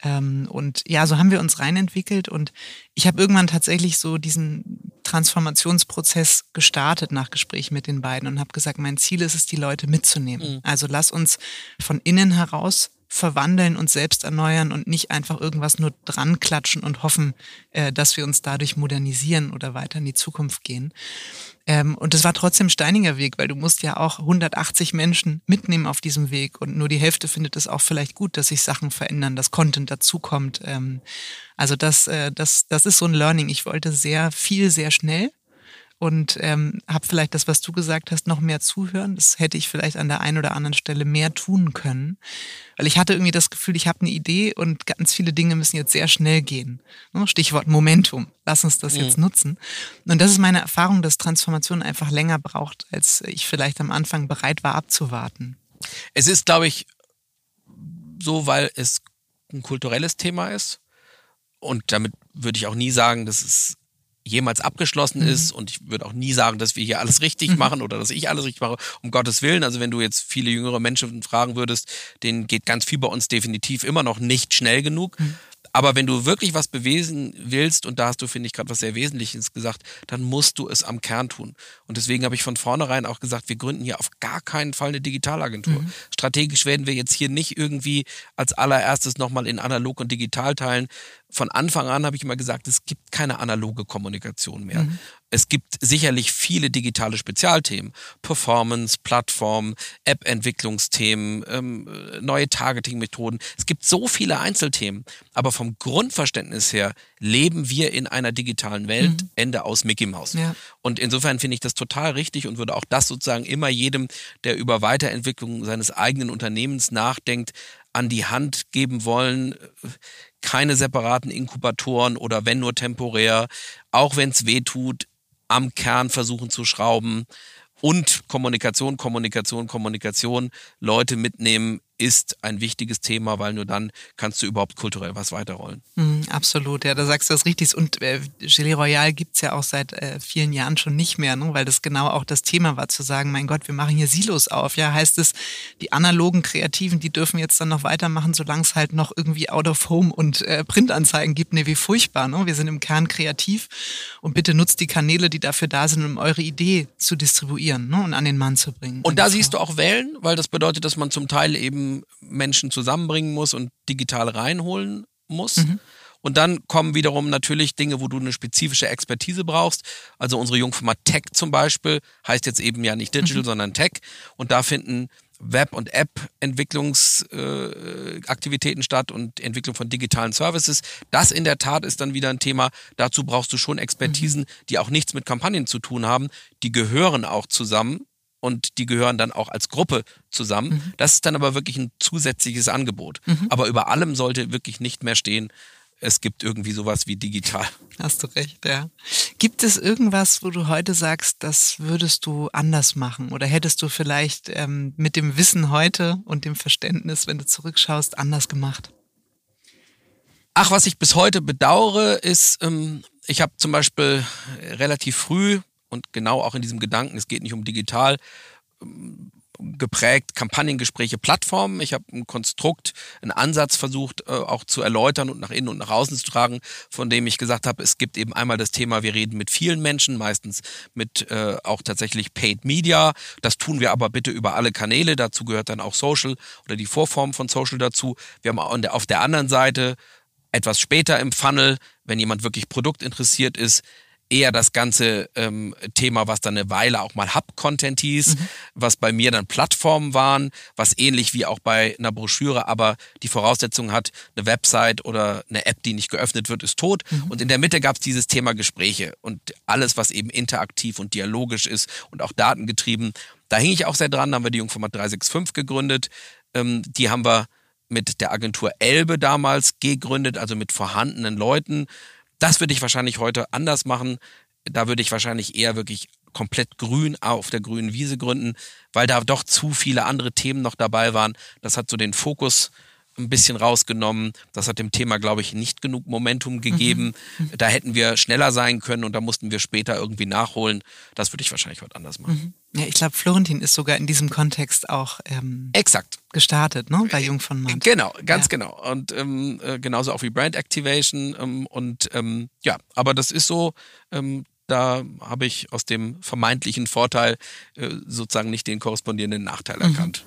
Ähm, und ja, so haben wir uns reinentwickelt und ich habe irgendwann tatsächlich so diesen Transformationsprozess gestartet nach Gespräch mit den beiden und habe gesagt, mein Ziel ist es, die Leute mitzunehmen. Mhm. Also lass uns von innen heraus verwandeln und selbst erneuern und nicht einfach irgendwas nur dran klatschen und hoffen, äh, dass wir uns dadurch modernisieren oder weiter in die Zukunft gehen. Ähm, und es war trotzdem steiniger Weg, weil du musst ja auch 180 Menschen mitnehmen auf diesem Weg und nur die Hälfte findet es auch vielleicht gut, dass sich Sachen verändern, dass Content dazukommt. Ähm, also das, äh, das, das ist so ein Learning. Ich wollte sehr viel, sehr schnell und ähm, habe vielleicht das, was du gesagt hast, noch mehr zuhören. Das hätte ich vielleicht an der einen oder anderen Stelle mehr tun können, weil ich hatte irgendwie das Gefühl, ich habe eine Idee und ganz viele Dinge müssen jetzt sehr schnell gehen. Ne, Stichwort Momentum. Lass uns das mhm. jetzt nutzen. Und das ist meine Erfahrung, dass Transformation einfach länger braucht, als ich vielleicht am Anfang bereit war abzuwarten. Es ist, glaube ich, so, weil es ein kulturelles Thema ist. Und damit würde ich auch nie sagen, dass es jemals abgeschlossen mhm. ist und ich würde auch nie sagen, dass wir hier alles richtig mhm. machen oder dass ich alles richtig mache, um Gottes Willen. Also wenn du jetzt viele jüngere Menschen fragen würdest, denen geht ganz viel bei uns definitiv immer noch nicht schnell genug. Mhm. Aber wenn du wirklich was bewesen willst, und da hast du, finde ich, gerade was sehr Wesentliches gesagt, dann musst du es am Kern tun. Und deswegen habe ich von vornherein auch gesagt, wir gründen hier auf gar keinen Fall eine Digitalagentur. Mhm. Strategisch werden wir jetzt hier nicht irgendwie als allererstes nochmal in analog und digital teilen. Von Anfang an habe ich immer gesagt, es gibt keine analoge Kommunikation mehr. Mhm. Es gibt sicherlich viele digitale Spezialthemen. Performance, Plattform, App-Entwicklungsthemen, ähm, neue Targeting-Methoden. Es gibt so viele Einzelthemen. Aber vom Grundverständnis her leben wir in einer digitalen Welt, mhm. Ende aus Mickey Mouse. Ja. Und insofern finde ich das total richtig und würde auch das sozusagen immer jedem, der über Weiterentwicklung seines eigenen Unternehmens nachdenkt, an die Hand geben wollen keine separaten Inkubatoren oder wenn nur temporär, auch wenn es weh tut, am Kern versuchen zu schrauben und Kommunikation, Kommunikation, Kommunikation, Leute mitnehmen ist ein wichtiges Thema, weil nur dann kannst du überhaupt kulturell was weiterrollen. Mm, absolut, ja, da sagst du das richtig. Und äh, Gelee Royal gibt's ja auch seit äh, vielen Jahren schon nicht mehr, ne? weil das genau auch das Thema war, zu sagen, mein Gott, wir machen hier Silos auf. Ja, heißt es, die analogen Kreativen, die dürfen jetzt dann noch weitermachen, solange es halt noch irgendwie Out of Home und äh, Printanzeigen gibt. Nee, wie furchtbar. Ne? Wir sind im Kern kreativ und bitte nutzt die Kanäle, die dafür da sind, um eure Idee zu distribuieren ne? und an den Mann zu bringen. Und da siehst du auch Wellen, weil das bedeutet, dass man zum Teil eben Menschen zusammenbringen muss und digital reinholen muss. Mhm. Und dann kommen wiederum natürlich Dinge, wo du eine spezifische Expertise brauchst. Also unsere Jungfirma Tech zum Beispiel heißt jetzt eben ja nicht Digital, mhm. sondern Tech. Und da finden Web- und App-Entwicklungsaktivitäten äh, statt und Entwicklung von digitalen Services. Das in der Tat ist dann wieder ein Thema. Dazu brauchst du schon Expertisen, mhm. die auch nichts mit Kampagnen zu tun haben. Die gehören auch zusammen und die gehören dann auch als Gruppe zusammen. Mhm. Das ist dann aber wirklich ein zusätzliches Angebot. Mhm. Aber über allem sollte wirklich nicht mehr stehen, es gibt irgendwie sowas wie digital. Hast du recht, ja. Gibt es irgendwas, wo du heute sagst, das würdest du anders machen? Oder hättest du vielleicht ähm, mit dem Wissen heute und dem Verständnis, wenn du zurückschaust, anders gemacht? Ach, was ich bis heute bedauere, ist, ähm, ich habe zum Beispiel relativ früh und genau auch in diesem Gedanken, es geht nicht um digital, ähm, geprägt Kampagnengespräche, Plattformen. Ich habe ein Konstrukt, einen Ansatz versucht äh, auch zu erläutern und nach innen und nach außen zu tragen, von dem ich gesagt habe, es gibt eben einmal das Thema, wir reden mit vielen Menschen, meistens mit äh, auch tatsächlich Paid Media. Das tun wir aber bitte über alle Kanäle. Dazu gehört dann auch Social oder die Vorform von Social dazu. Wir haben auf der anderen Seite etwas später im Funnel, wenn jemand wirklich produktinteressiert ist, eher das ganze ähm, Thema, was dann eine Weile auch mal Hub-Content hieß, mhm. was bei mir dann Plattformen waren, was ähnlich wie auch bei einer Broschüre, aber die Voraussetzung hat, eine Website oder eine App, die nicht geöffnet wird, ist tot. Mhm. Und in der Mitte gab es dieses Thema Gespräche und alles, was eben interaktiv und dialogisch ist und auch datengetrieben. Da hing ich auch sehr dran, da haben wir die Jungformat 365 gegründet. Ähm, die haben wir mit der Agentur Elbe damals gegründet, also mit vorhandenen Leuten. Das würde ich wahrscheinlich heute anders machen. Da würde ich wahrscheinlich eher wirklich komplett grün auf der grünen Wiese gründen, weil da doch zu viele andere Themen noch dabei waren. Das hat so den Fokus ein bisschen rausgenommen. Das hat dem Thema, glaube ich, nicht genug Momentum gegeben. Mhm. Da hätten wir schneller sein können und da mussten wir später irgendwie nachholen. Das würde ich wahrscheinlich heute anders machen. Mhm. Ja, ich glaube, Florentin ist sogar in diesem Kontext auch ähm, exakt gestartet, ne, bei Jung von Matt. Genau, ganz ja. genau. Und ähm, äh, genauso auch wie Brand Activation ähm, und ähm, ja, aber das ist so. Ähm, da habe ich aus dem vermeintlichen Vorteil äh, sozusagen nicht den korrespondierenden Nachteil mhm. erkannt.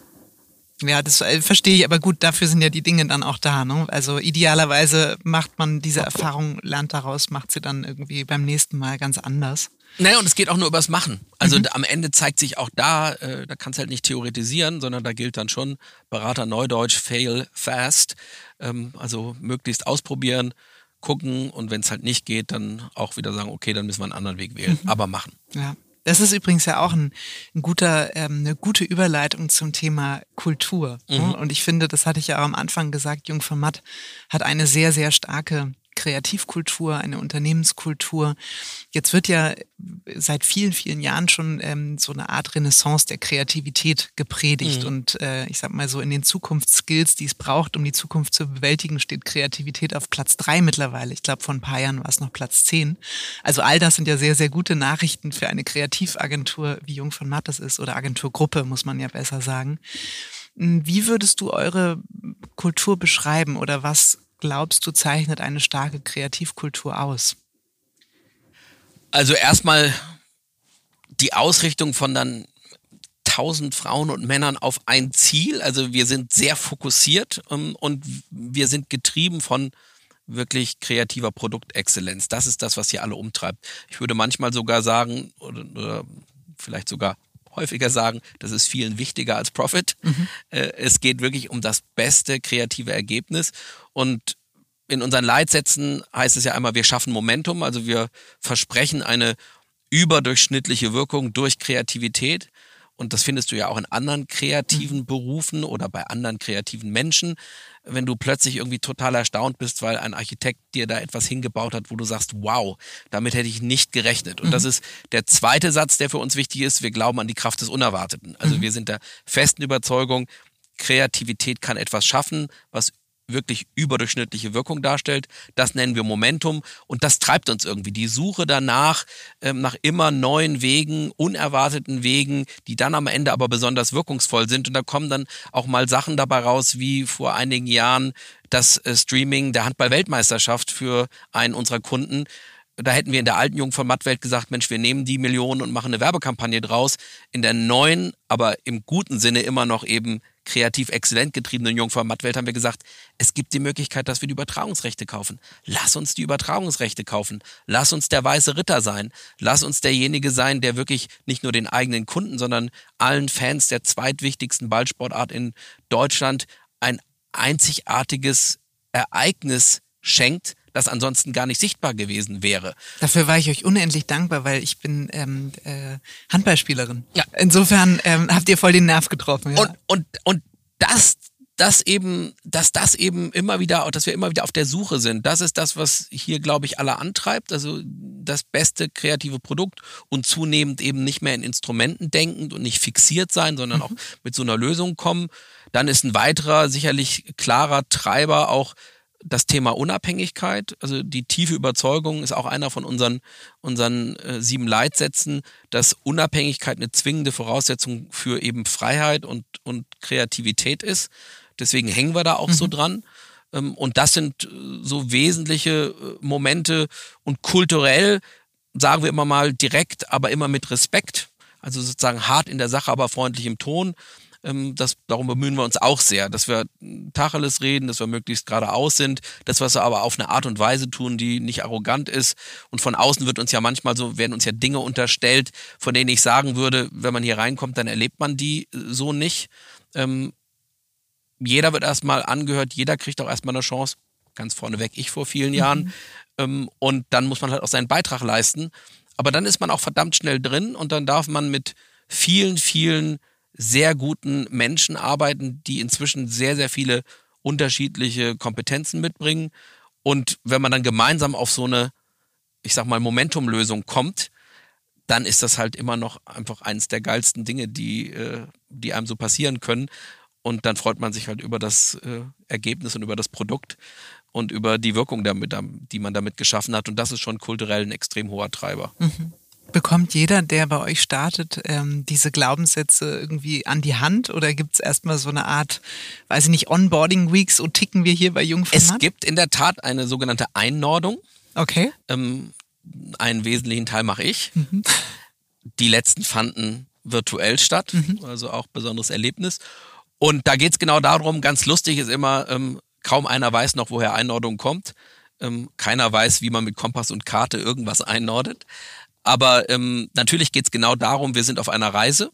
Ja, das äh, verstehe ich, aber gut, dafür sind ja die Dinge dann auch da. Ne? Also idealerweise macht man diese Erfahrung, lernt daraus, macht sie dann irgendwie beim nächsten Mal ganz anders. Naja, und es geht auch nur übers Machen. Also mhm. am Ende zeigt sich auch da, äh, da kannst du halt nicht theoretisieren, sondern da gilt dann schon Berater Neudeutsch, fail fast. Ähm, also möglichst ausprobieren, gucken und wenn es halt nicht geht, dann auch wieder sagen, okay, dann müssen wir einen anderen Weg wählen, mhm. aber machen. Ja. Das ist übrigens ja auch ein, ein guter, ähm, eine gute Überleitung zum Thema Kultur. Ne? Mhm. Und ich finde, das hatte ich ja auch am Anfang gesagt, Jung von Matt hat eine sehr, sehr starke Kreativkultur, eine Unternehmenskultur. Jetzt wird ja seit vielen, vielen Jahren schon ähm, so eine Art Renaissance der Kreativität gepredigt. Mhm. Und äh, ich sag mal so, in den Zukunftsskills, die es braucht, um die Zukunft zu bewältigen, steht Kreativität auf Platz drei mittlerweile. Ich glaube, vor ein paar Jahren war es noch Platz zehn. Also all das sind ja sehr, sehr gute Nachrichten für eine Kreativagentur, wie Jung von Mattes ist, oder Agenturgruppe, muss man ja besser sagen. Wie würdest du eure Kultur beschreiben oder was glaubst du, zeichnet eine starke Kreativkultur aus? Also erstmal die Ausrichtung von dann tausend Frauen und Männern auf ein Ziel. Also wir sind sehr fokussiert ähm, und wir sind getrieben von wirklich kreativer Produktexzellenz. Das ist das, was hier alle umtreibt. Ich würde manchmal sogar sagen, oder, oder vielleicht sogar häufiger sagen, das ist vielen wichtiger als Profit. Mhm. Äh, es geht wirklich um das beste kreative Ergebnis. Und in unseren Leitsätzen heißt es ja einmal, wir schaffen Momentum, also wir versprechen eine überdurchschnittliche Wirkung durch Kreativität. Und das findest du ja auch in anderen kreativen mhm. Berufen oder bei anderen kreativen Menschen, wenn du plötzlich irgendwie total erstaunt bist, weil ein Architekt dir da etwas hingebaut hat, wo du sagst, wow, damit hätte ich nicht gerechnet. Und mhm. das ist der zweite Satz, der für uns wichtig ist. Wir glauben an die Kraft des Unerwarteten. Also mhm. wir sind der festen Überzeugung, Kreativität kann etwas schaffen, was wirklich überdurchschnittliche Wirkung darstellt. Das nennen wir Momentum und das treibt uns irgendwie. Die Suche danach, ähm, nach immer neuen Wegen, unerwarteten Wegen, die dann am Ende aber besonders wirkungsvoll sind. Und da kommen dann auch mal Sachen dabei raus, wie vor einigen Jahren das äh, Streaming der Handball-Weltmeisterschaft für einen unserer Kunden da hätten wir in der alten Jung von Mattwelt gesagt, Mensch, wir nehmen die Millionen und machen eine Werbekampagne draus. In der neuen, aber im guten Sinne immer noch eben kreativ exzellent getriebenen Jungfrau Mattwelt haben wir gesagt, es gibt die Möglichkeit, dass wir die Übertragungsrechte kaufen. Lass uns die Übertragungsrechte kaufen. Lass uns der weiße Ritter sein. Lass uns derjenige sein, der wirklich nicht nur den eigenen Kunden, sondern allen Fans der zweitwichtigsten Ballsportart in Deutschland ein einzigartiges Ereignis schenkt, das ansonsten gar nicht sichtbar gewesen wäre. Dafür war ich euch unendlich dankbar, weil ich bin ähm, äh, Handballspielerin. Ja. Insofern ähm, habt ihr voll den Nerv getroffen. Ja. Und, und, und das dass eben, dass das eben immer wieder, dass wir immer wieder auf der Suche sind. Das ist das, was hier, glaube ich, alle antreibt. Also das beste kreative Produkt und zunehmend eben nicht mehr in Instrumenten denkend und nicht fixiert sein, sondern mhm. auch mit so einer Lösung kommen. Dann ist ein weiterer, sicherlich klarer Treiber auch das Thema Unabhängigkeit, also die tiefe Überzeugung ist auch einer von unseren, unseren äh, sieben Leitsätzen, dass Unabhängigkeit eine zwingende Voraussetzung für eben Freiheit und, und Kreativität ist. Deswegen hängen wir da auch mhm. so dran. Ähm, und das sind äh, so wesentliche äh, Momente und kulturell sagen wir immer mal direkt, aber immer mit Respekt. Also sozusagen hart in der Sache, aber freundlich im Ton Ähm, das, darum bemühen wir uns auch sehr, dass wir Tacheles reden, dass wir möglichst geradeaus sind, das, was wir aber auf eine Art und Weise tun, die nicht arrogant ist. Und von außen wird uns ja manchmal so, werden uns ja Dinge unterstellt, von denen ich sagen würde, wenn man hier reinkommt, dann erlebt man die so nicht. Ähm, jeder wird erstmal angehört, jeder kriegt auch erstmal eine Chance. Ganz vorneweg ich vor vielen Jahren. Mhm. Ähm, und dann muss man halt auch seinen Beitrag leisten. Aber dann ist man auch verdammt schnell drin und dann darf man mit vielen, vielen sehr guten Menschen arbeiten, die inzwischen sehr, sehr viele unterschiedliche Kompetenzen mitbringen. Und wenn man dann gemeinsam auf so eine, ich sag mal, Momentumlösung kommt, dann ist das halt immer noch einfach eines der geilsten Dinge, die, äh, die einem so passieren können. Und dann freut man sich halt über das äh, Ergebnis und über das Produkt und über die Wirkung, damit, die man damit geschaffen hat. Und das ist schon kulturell ein extrem hoher Treiber. Mhm. Bekommt jeder, der bei euch startet, ähm, diese Glaubenssätze irgendwie an die Hand oder gibt es erstmal so eine Art, weiß ich nicht, Onboarding Weeks, so ticken wir hier bei Jungformat? Es gibt in der Tat eine sogenannte Einnordung. Okay. Ähm, einen wesentlichen Teil mache ich. Mhm. Die letzten fanden virtuell statt, mhm. also auch besonderes Erlebnis. Und da geht es genau darum, ganz lustig ist immer, ähm, kaum einer weiß noch, woher Einordnung kommt. Ähm, keiner weiß, wie man mit Kompass und Karte irgendwas einnordet. Aber ähm, natürlich geht es genau darum, wir sind auf einer Reise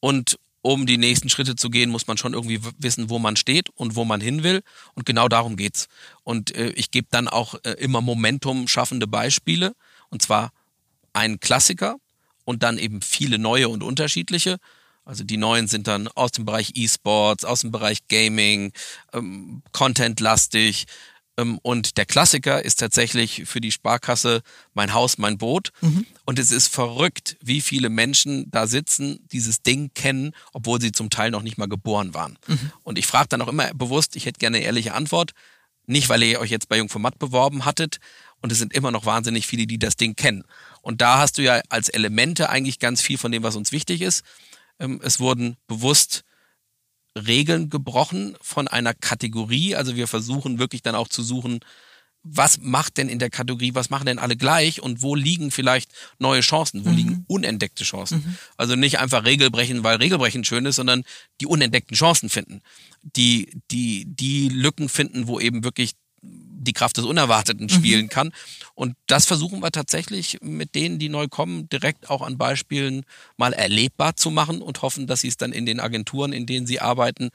und um die nächsten Schritte zu gehen, muss man schon irgendwie wissen, wo man steht und wo man hin will. Und genau darum geht's. Und äh, ich gebe dann auch äh, immer Momentum schaffende Beispiele. Und zwar einen Klassiker und dann eben viele neue und unterschiedliche. Also die neuen sind dann aus dem Bereich E-Sports, aus dem Bereich Gaming, ähm, Content-lastig, und der Klassiker ist tatsächlich für die Sparkasse mein Haus, mein Boot. Mhm. Und es ist verrückt, wie viele Menschen da sitzen, dieses Ding kennen, obwohl sie zum Teil noch nicht mal geboren waren. Mhm. Und ich frage dann auch immer bewusst, ich hätte gerne eine ehrliche Antwort. Nicht, weil ihr euch jetzt bei Jungformat beworben hattet. Und es sind immer noch wahnsinnig viele, die das Ding kennen. Und da hast du ja als Elemente eigentlich ganz viel von dem, was uns wichtig ist. Ähm, es wurden bewusst Regeln gebrochen von einer Kategorie. Also wir versuchen wirklich dann auch zu suchen, was macht denn in der Kategorie, was machen denn alle gleich und wo liegen vielleicht neue Chancen, wo mhm. liegen unentdeckte Chancen. Mhm. Also nicht einfach Regel brechen, weil Regelbrechen schön ist, sondern die unentdeckten Chancen finden. Die, die, die Lücken finden, wo eben wirklich die Kraft des Unerwarteten mhm. spielen mhm. kann. Und das versuchen wir tatsächlich mit denen, die neu kommen, direkt auch an Beispielen mal erlebbar zu machen und hoffen, dass sie es dann in den Agenturen, in denen sie arbeiten,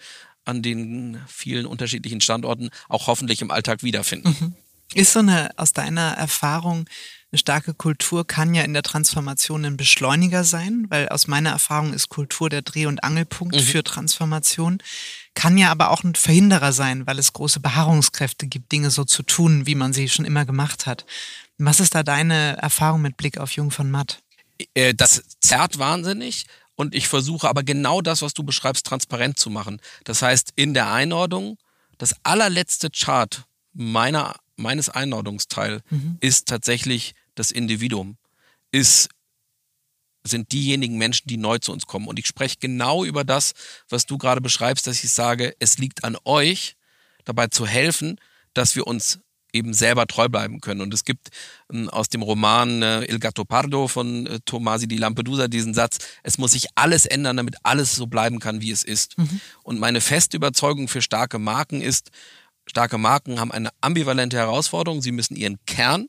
an den vielen unterschiedlichen Standorten auch hoffentlich im Alltag wiederfinden. Mhm. Ist so eine aus deiner Erfahrung eine starke Kultur kann ja in der Transformation ein Beschleuniger sein, weil aus meiner Erfahrung ist Kultur der Dreh- und Angelpunkt mhm. für Transformation kann ja aber auch ein Verhinderer sein, weil es große Beharrungskräfte gibt, Dinge so zu tun, wie man sie schon immer gemacht hat. Was ist da deine Erfahrung mit Blick auf Jung von Matt? Äh, das zerrt wahnsinnig und ich versuche aber genau das, was du beschreibst, transparent zu machen. Das heißt, in der Einordnung, das allerletzte Chart meiner, meines Einordnungsteil mhm. ist tatsächlich das Individuum, ist sind diejenigen Menschen, die neu zu uns kommen. Und ich spreche genau über das, was du gerade beschreibst, dass ich sage, es liegt an euch, dabei zu helfen, dass wir uns eben selber treu bleiben können. Und es gibt äh, aus dem Roman äh, Il Gatto Pardo von äh, Tomasi di Lampedusa diesen Satz, es muss sich alles ändern, damit alles so bleiben kann, wie es ist. Mhm. Und meine feste Überzeugung für starke Marken ist, starke Marken haben eine ambivalente Herausforderung. Sie müssen ihren Kern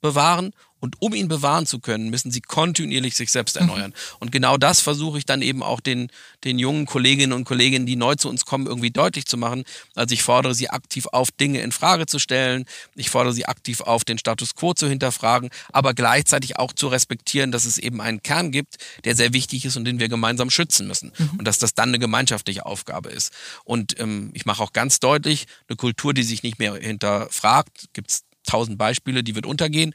bewahren und um ihn bewahren zu können, müssen sie kontinuierlich sich selbst mhm. erneuern. Mhm. Und genau das versuche ich dann eben auch den, den jungen Kolleginnen und Kollegen, die neu zu uns kommen, irgendwie deutlich zu machen. Also ich fordere sie aktiv auf, Dinge in Frage zu stellen. Ich fordere sie aktiv auf, den Status quo zu hinterfragen, aber gleichzeitig auch zu respektieren, dass es eben einen Kern gibt, der sehr wichtig ist und den wir gemeinsam schützen müssen. Mhm. Und dass das dann eine gemeinschaftliche Aufgabe ist. Und ähm, ich mache auch ganz deutlich, eine Kultur, die sich nicht mehr hinterfragt, gibt es tausend Beispiele, die wird untergehen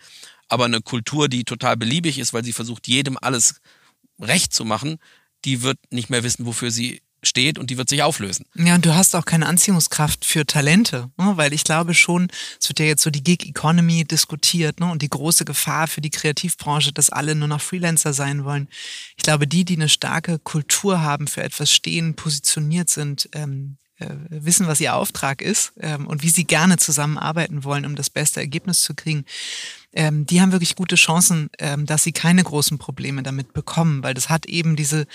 aber eine Kultur, die total beliebig ist, weil sie versucht, jedem alles recht zu machen, die wird nicht mehr wissen, wofür sie steht und die wird sich auflösen. Ja, und du hast auch keine Anziehungskraft für Talente, ne? weil ich glaube schon, es wird ja jetzt so die Gig Economy diskutiert ne? und die große Gefahr für die Kreativbranche, dass alle nur noch Freelancer sein wollen. Ich glaube, die, die eine starke Kultur haben, für etwas stehen, positioniert sind, ähm, äh, wissen, was ihr Auftrag ist ähm, und wie sie gerne zusammenarbeiten wollen, um das beste Ergebnis zu kriegen, ähm, die haben wirklich gute Chancen, ähm, dass sie keine großen Probleme damit bekommen, weil das hat eben diese,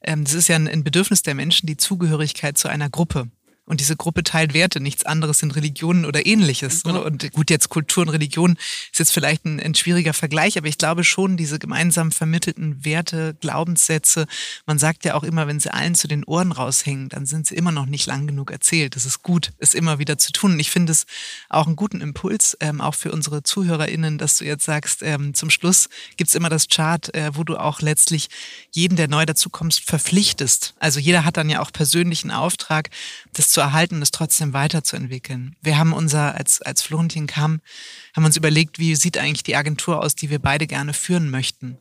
das ist ja ein Bedürfnis der Menschen, die Zugehörigkeit zu einer Gruppe. Und diese Gruppe teilt Werte, nichts anderes sind Religionen oder ähnliches. Mhm. Und gut, jetzt Kultur und Religion ist jetzt vielleicht ein, ein, schwieriger Vergleich, aber ich glaube schon, diese gemeinsam vermittelten Werte, Glaubenssätze, man sagt ja auch immer, wenn sie allen zu den Ohren raushängen, dann sind sie immer noch nicht lang genug erzählt. Das ist gut, es immer wieder zu tun. Und ich finde es auch einen guten Impuls, ähm, auch für unsere ZuhörerInnen, dass du jetzt sagst, ähm, zum Schluss gibt's immer das Chart, äh, wo du auch letztlich jeden, der neu dazukommst, verpflichtest. Also jeder hat dann ja auch persönlichen Auftrag, das zu erhalten und es trotzdem weiterzuentwickeln. Wir haben unser, als, als Florentin kam, haben uns überlegt, wie sieht eigentlich die Agentur aus, die wir beide gerne führen möchten.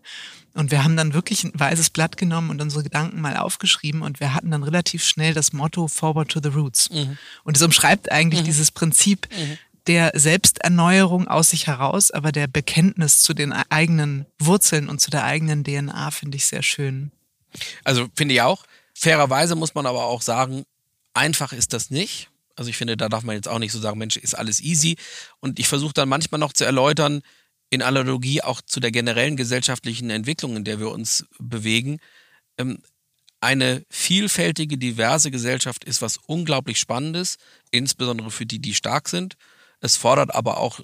Und wir haben dann wirklich ein weißes Blatt genommen und unsere Gedanken mal aufgeschrieben und wir hatten dann relativ schnell das Motto Forward to the Roots. Mhm. Und es umschreibt eigentlich mhm. dieses Prinzip mhm. der Selbsterneuerung aus sich heraus, aber der Bekenntnis zu den eigenen Wurzeln und zu der eigenen DNA finde ich sehr schön. Also finde ich auch. Fairerweise muss man aber auch sagen, Einfach ist das nicht. Also ich finde, da darf man jetzt auch nicht so sagen, Mensch, ist alles easy. Und ich versuche dann manchmal noch zu erläutern, in Analogie auch zu der generellen gesellschaftlichen Entwicklung, in der wir uns bewegen. Ähm, eine vielfältige, diverse Gesellschaft ist was unglaublich Spannendes, insbesondere für die, die stark sind. Es fordert aber auch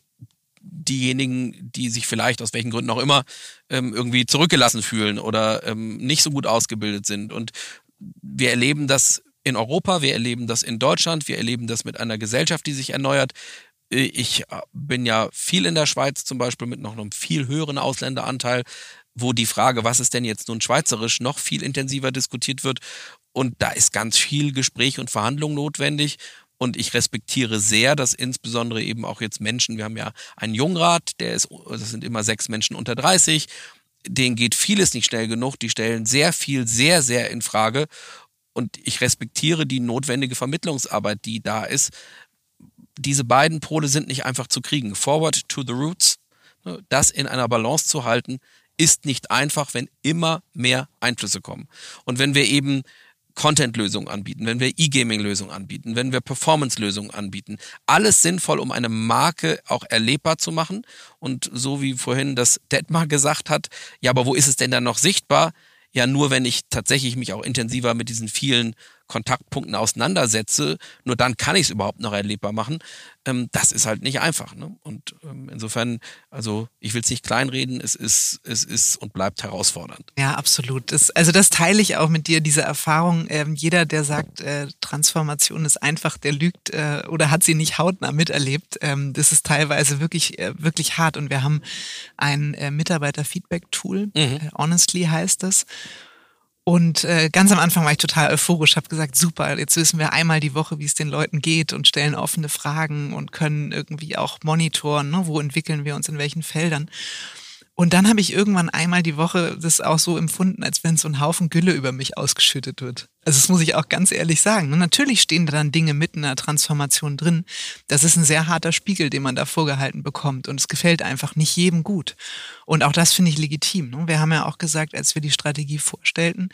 diejenigen, die sich vielleicht aus welchen Gründen auch immer ähm, irgendwie zurückgelassen fühlen oder ähm, nicht so gut ausgebildet sind. Und wir erleben das in Europa, wir erleben das in Deutschland, wir erleben das mit einer Gesellschaft, die sich erneuert. Äh, ich äh, bin ja viel in der Schweiz zum Beispiel mit noch einem viel höheren Ausländeranteil, wo die Frage, was ist denn jetzt nun schweizerisch, noch viel intensiver diskutiert wird. Und da ist ganz viel Gespräch und Verhandlung notwendig. Und ich respektiere sehr, dass insbesondere eben auch jetzt Menschen, wir haben ja einen Jungrat, der ist, das sind immer sechs Menschen unter 30, denen geht vieles nicht schnell genug, die stellen sehr viel, sehr, sehr in Frage. Und ich respektiere die notwendige Vermittlungsarbeit, die da ist. Diese beiden Pole sind nicht einfach zu kriegen. Forward to the roots, ne, das in einer Balance zu halten, ist nicht einfach, wenn immer mehr Einflüsse kommen. Und wenn wir eben Content-Lösungen anbieten, wenn wir E-Gaming-Lösungen anbieten, wenn wir Performance-Lösungen anbieten. Alles sinnvoll, um eine Marke auch erlebbar zu machen. Und so wie vorhin das Detmar gesagt hat, ja, aber wo ist es denn dann noch sichtbar? Ja nur, wenn ich tatsächlich mich auch intensiver mit diesen vielen Kontaktpunkten auseinandersetze, nur dann kann ich es überhaupt noch erlebbar machen. Ähm, das ist halt nicht einfach. Ne? Und ähm, insofern, also ich will es nicht kleinreden, es ist, es ist und bleibt herausfordernd. Ja, absolut. Das, also das teile ich auch mit dir, diese Erfahrung. Ähm, jeder, der sagt, äh, Transformation ist einfach, der lügt äh, oder hat sie nicht hautnah miterlebt. Ähm, das ist teilweise wirklich, äh, wirklich hart. Und wir haben ein äh, Mitarbeiter-Feedback-Tool, mhm. Äh, Honestly heißt das. Und äh, ganz am Anfang war ich total euphorisch, habe gesagt, super, jetzt wissen wir einmal die Woche, wie es den Leuten geht und stellen offene Fragen und können irgendwie auch monitoren, ne, wo entwickeln wir uns in welchen Feldern. Und dann habe ich irgendwann einmal die Woche das auch so empfunden, als wenn so ein Haufen Gülle über mich ausgeschüttet wird. Also das muss ich auch ganz ehrlich sagen. Und natürlich stehen da dann Dinge mitten in der Transformation drin. Das ist ein sehr harter Spiegel, den man da vorgehalten bekommt. Und es gefällt einfach nicht jedem gut. Und auch das finde ich legitim. Ne? Wir haben ja auch gesagt, als wir die Strategie vorstellten,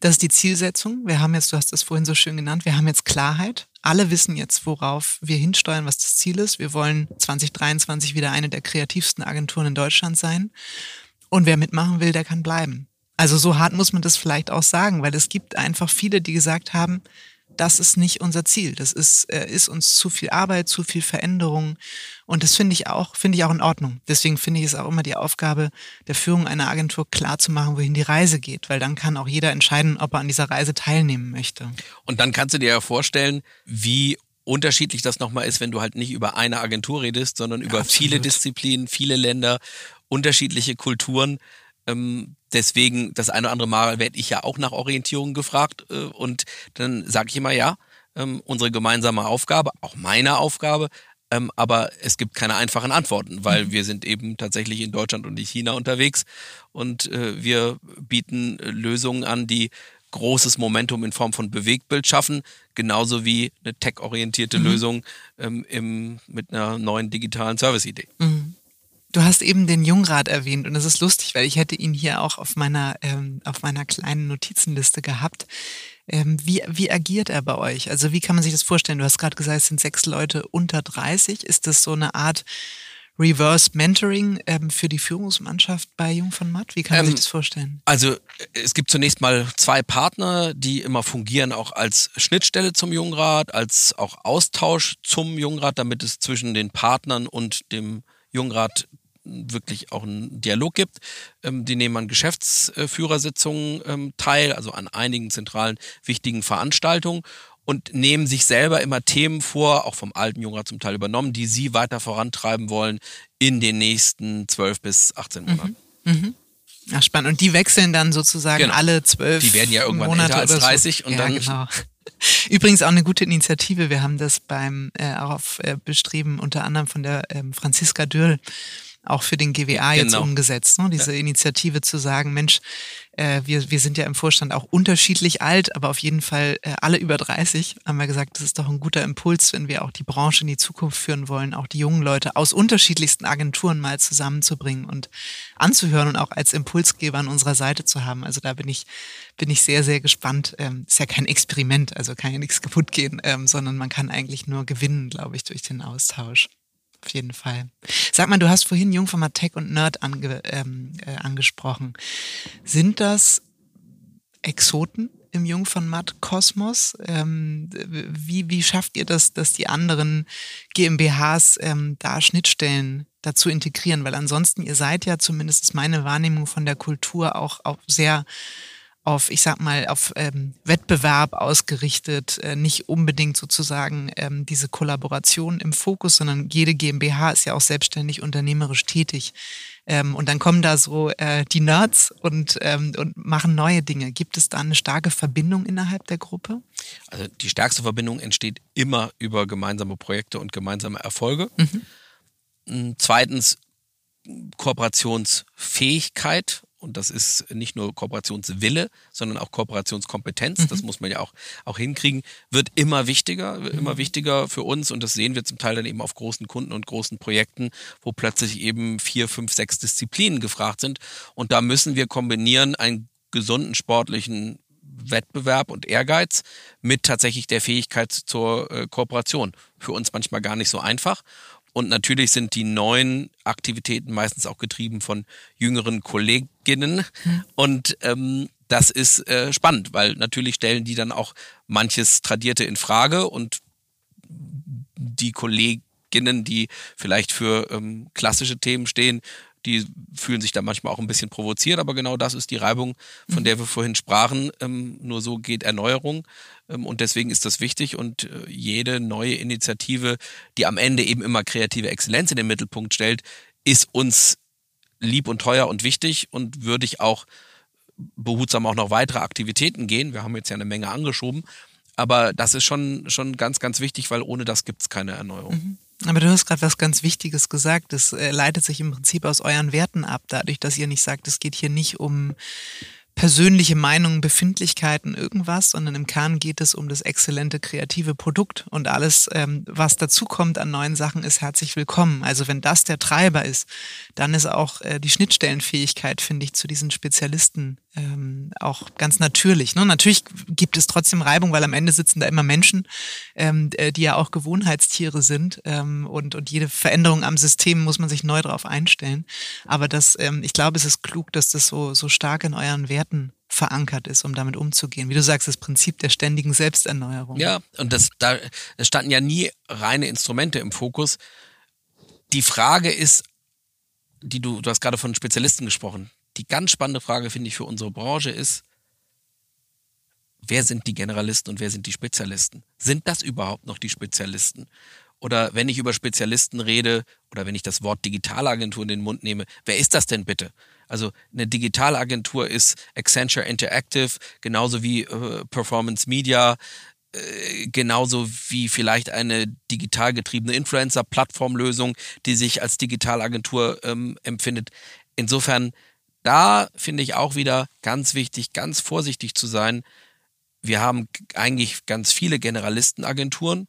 das ist die Zielsetzung. Wir haben jetzt, du hast das vorhin so schön genannt, wir haben jetzt Klarheit. Alle wissen jetzt, worauf wir hinsteuern, was das Ziel ist. Wir wollen 2023 wieder eine der kreativsten Agenturen in Deutschland sein. Und wer mitmachen will, der kann bleiben. Also so hart muss man das vielleicht auch sagen, weil es gibt einfach viele, die gesagt haben, das ist nicht unser Ziel. Das ist, äh, ist uns zu viel Arbeit, zu viel Veränderung. Und das finde ich auch, finde ich auch in Ordnung. Deswegen finde ich es auch immer die Aufgabe der Führung einer Agentur klar zu machen, wohin die Reise geht, weil dann kann auch jeder entscheiden, ob er an dieser Reise teilnehmen möchte. Und dann kannst du dir ja vorstellen, wie unterschiedlich das nochmal ist, wenn du halt nicht über eine Agentur redest, sondern über Absolut. viele Disziplinen, viele Länder, unterschiedliche Kulturen. Ähm, deswegen, das eine oder andere Mal werde ich ja auch nach Orientierung gefragt äh, und dann sage ich immer, ja, ähm, unsere gemeinsame Aufgabe, auch meine Aufgabe, ähm, aber es gibt keine einfachen Antworten, weil mhm. wir sind eben tatsächlich in Deutschland und in China unterwegs und äh, wir bieten äh, Lösungen an, die großes Momentum in Form von Bewegtbild schaffen, genauso wie eine tech-orientierte mhm. Lösung ähm, im, mit einer neuen digitalen Service-Idee. Mhm. Du hast eben den Jungrat erwähnt und es ist lustig, weil ich hätte ihn hier auch auf meiner, ähm, auf meiner kleinen Notizenliste gehabt. Ähm, wie, wie agiert er bei euch? Also wie kann man sich das vorstellen? Du hast gerade gesagt, es sind sechs Leute unter 30. Ist das so eine Art Reverse Mentoring ähm, für die Führungsmannschaft bei Jung von Matt? Wie kann man ähm, sich das vorstellen? Also es gibt zunächst mal zwei Partner, die immer fungieren auch als Schnittstelle zum Jungrat, als auch Austausch zum Jungrat, damit es zwischen den Partnern und dem Jungrat wirklich auch einen Dialog gibt. Ähm, die nehmen an Geschäftsführersitzungen ähm, teil, also an einigen zentralen wichtigen Veranstaltungen und nehmen sich selber immer Themen vor, auch vom alten Jungrat zum Teil übernommen, die sie weiter vorantreiben wollen in den nächsten 12 bis 18 Monaten. Mhm. Mhm. Ach, spannend. Und die wechseln dann sozusagen genau. alle zwölf Die werden ja irgendwann Monate älter als 30 so. und ja, dann. Genau. Übrigens auch eine gute Initiative. Wir haben das beim äh, auch auf, äh, bestreben, unter anderem von der ähm, Franziska Dürr auch für den GWA jetzt genau. umgesetzt. Ne? Diese ja. Initiative zu sagen, Mensch, äh, wir, wir sind ja im Vorstand auch unterschiedlich alt, aber auf jeden Fall äh, alle über 30, haben wir gesagt, das ist doch ein guter Impuls, wenn wir auch die Branche in die Zukunft führen wollen, auch die jungen Leute aus unterschiedlichsten Agenturen mal zusammenzubringen und anzuhören und auch als Impulsgeber an unserer Seite zu haben. Also da bin ich, bin ich sehr, sehr gespannt. Ähm, ist ja kein Experiment, also kann ja nichts kaputt gehen, ähm, sondern man kann eigentlich nur gewinnen, glaube ich, durch den Austausch. Auf jeden Fall. Sag mal, du hast vorhin Jungformat Tech und Nerd ange, ähm, äh, angesprochen. Sind das Exoten im Jungformat-Kosmos? Ähm, wie, wie schafft ihr das, dass die anderen GmbHs ähm, da Schnittstellen dazu integrieren? Weil ansonsten, ihr seid ja, zumindest ist meine Wahrnehmung von der Kultur auch, auch sehr auf, ich sag mal, auf ähm, Wettbewerb ausgerichtet, äh, nicht unbedingt sozusagen ähm, diese Kollaboration im Fokus, sondern jede GmbH ist ja auch selbstständig unternehmerisch tätig. Ähm, und dann kommen da so äh, die Nerds und, ähm, und machen neue Dinge. Gibt es da eine starke Verbindung innerhalb der Gruppe? Also die stärkste Verbindung entsteht immer über gemeinsame Projekte und gemeinsame Erfolge. Mhm. Zweitens Kooperationsfähigkeit und das ist nicht nur Kooperationswille, sondern auch Kooperationskompetenz, mhm. das muss man ja auch, auch hinkriegen, wird immer wichtiger, mhm. immer wichtiger für uns und das sehen wir zum Teil dann eben auf großen Kunden und großen Projekten, wo plötzlich eben vier, fünf, sechs Disziplinen gefragt sind und da müssen wir kombinieren einen gesunden sportlichen Wettbewerb und Ehrgeiz mit tatsächlich der Fähigkeit zur äh, Kooperation. Für uns manchmal gar nicht so einfach. Und natürlich sind die neuen Aktivitäten meistens auch getrieben von jüngeren Kolleginnen. Mhm. Und ähm, das ist äh, spannend, weil natürlich stellen die dann auch manches Tradierte in Frage und die Kolleginnen, die vielleicht für ähm, klassische Themen stehen, die fühlen sich da manchmal auch ein bisschen provoziert, aber genau das ist die Reibung, von der wir vorhin sprachen. Ähm, nur so geht Erneuerung ähm, und deswegen ist das wichtig und äh, jede neue Initiative, die am Ende eben immer kreative Exzellenz in den Mittelpunkt stellt, ist uns lieb und teuer und wichtig und würde ich auch behutsam auch noch weitere Aktivitäten gehen. Wir haben jetzt ja eine Menge angeschoben, aber das ist schon, schon ganz, ganz wichtig, weil ohne das gibt es keine Erneuerung. Mhm. Aber du hast gerade was ganz Wichtiges gesagt. Das äh, leitet sich im Prinzip aus euren Werten ab, dadurch, dass ihr nicht sagt, es geht hier nicht um persönliche Meinungen, Befindlichkeiten, irgendwas, sondern im Kern geht es um das exzellente kreative Produkt und alles, ähm, was dazukommt an neuen Sachen, ist herzlich willkommen. Also wenn das der Treiber ist, dann ist auch äh, die Schnittstellenfähigkeit, finde ich, zu diesen Spezialisten ähm, auch ganz natürlich. Ne? Natürlich gibt es trotzdem Reibung, weil am Ende sitzen da immer Menschen, ähm, äh, die ja auch Gewohnheitstiere sind ähm, und, und jede Veränderung am System muss man sich neu darauf einstellen. Aber das, ähm, ich glaube, es ist klug, dass das so, so stark in euren Werten verankert ist, um damit umzugehen. Wie du sagst, das Prinzip der ständigen Selbsterneuerung. Ja, und das, da standen ja nie reine Instrumente im Fokus. Die Frage ist, die du, du hast gerade von Spezialisten gesprochen die ganz spannende Frage, finde ich, für unsere Branche ist, wer sind die Generalisten und wer sind die Spezialisten? Sind das überhaupt noch die Spezialisten? Oder wenn ich über Spezialisten rede oder wenn ich das Wort Digitalagentur in den Mund nehme, wer ist das denn bitte? Also eine Digitalagentur ist Accenture Interactive, genauso wie äh, Performance Media, äh, genauso wie vielleicht eine digital getriebene Influencer-Plattformlösung, die sich als Digitalagentur ähm, empfindet. Insofern da finde ich auch wieder ganz wichtig, ganz vorsichtig zu sein. Wir haben eigentlich ganz viele Generalistenagenturen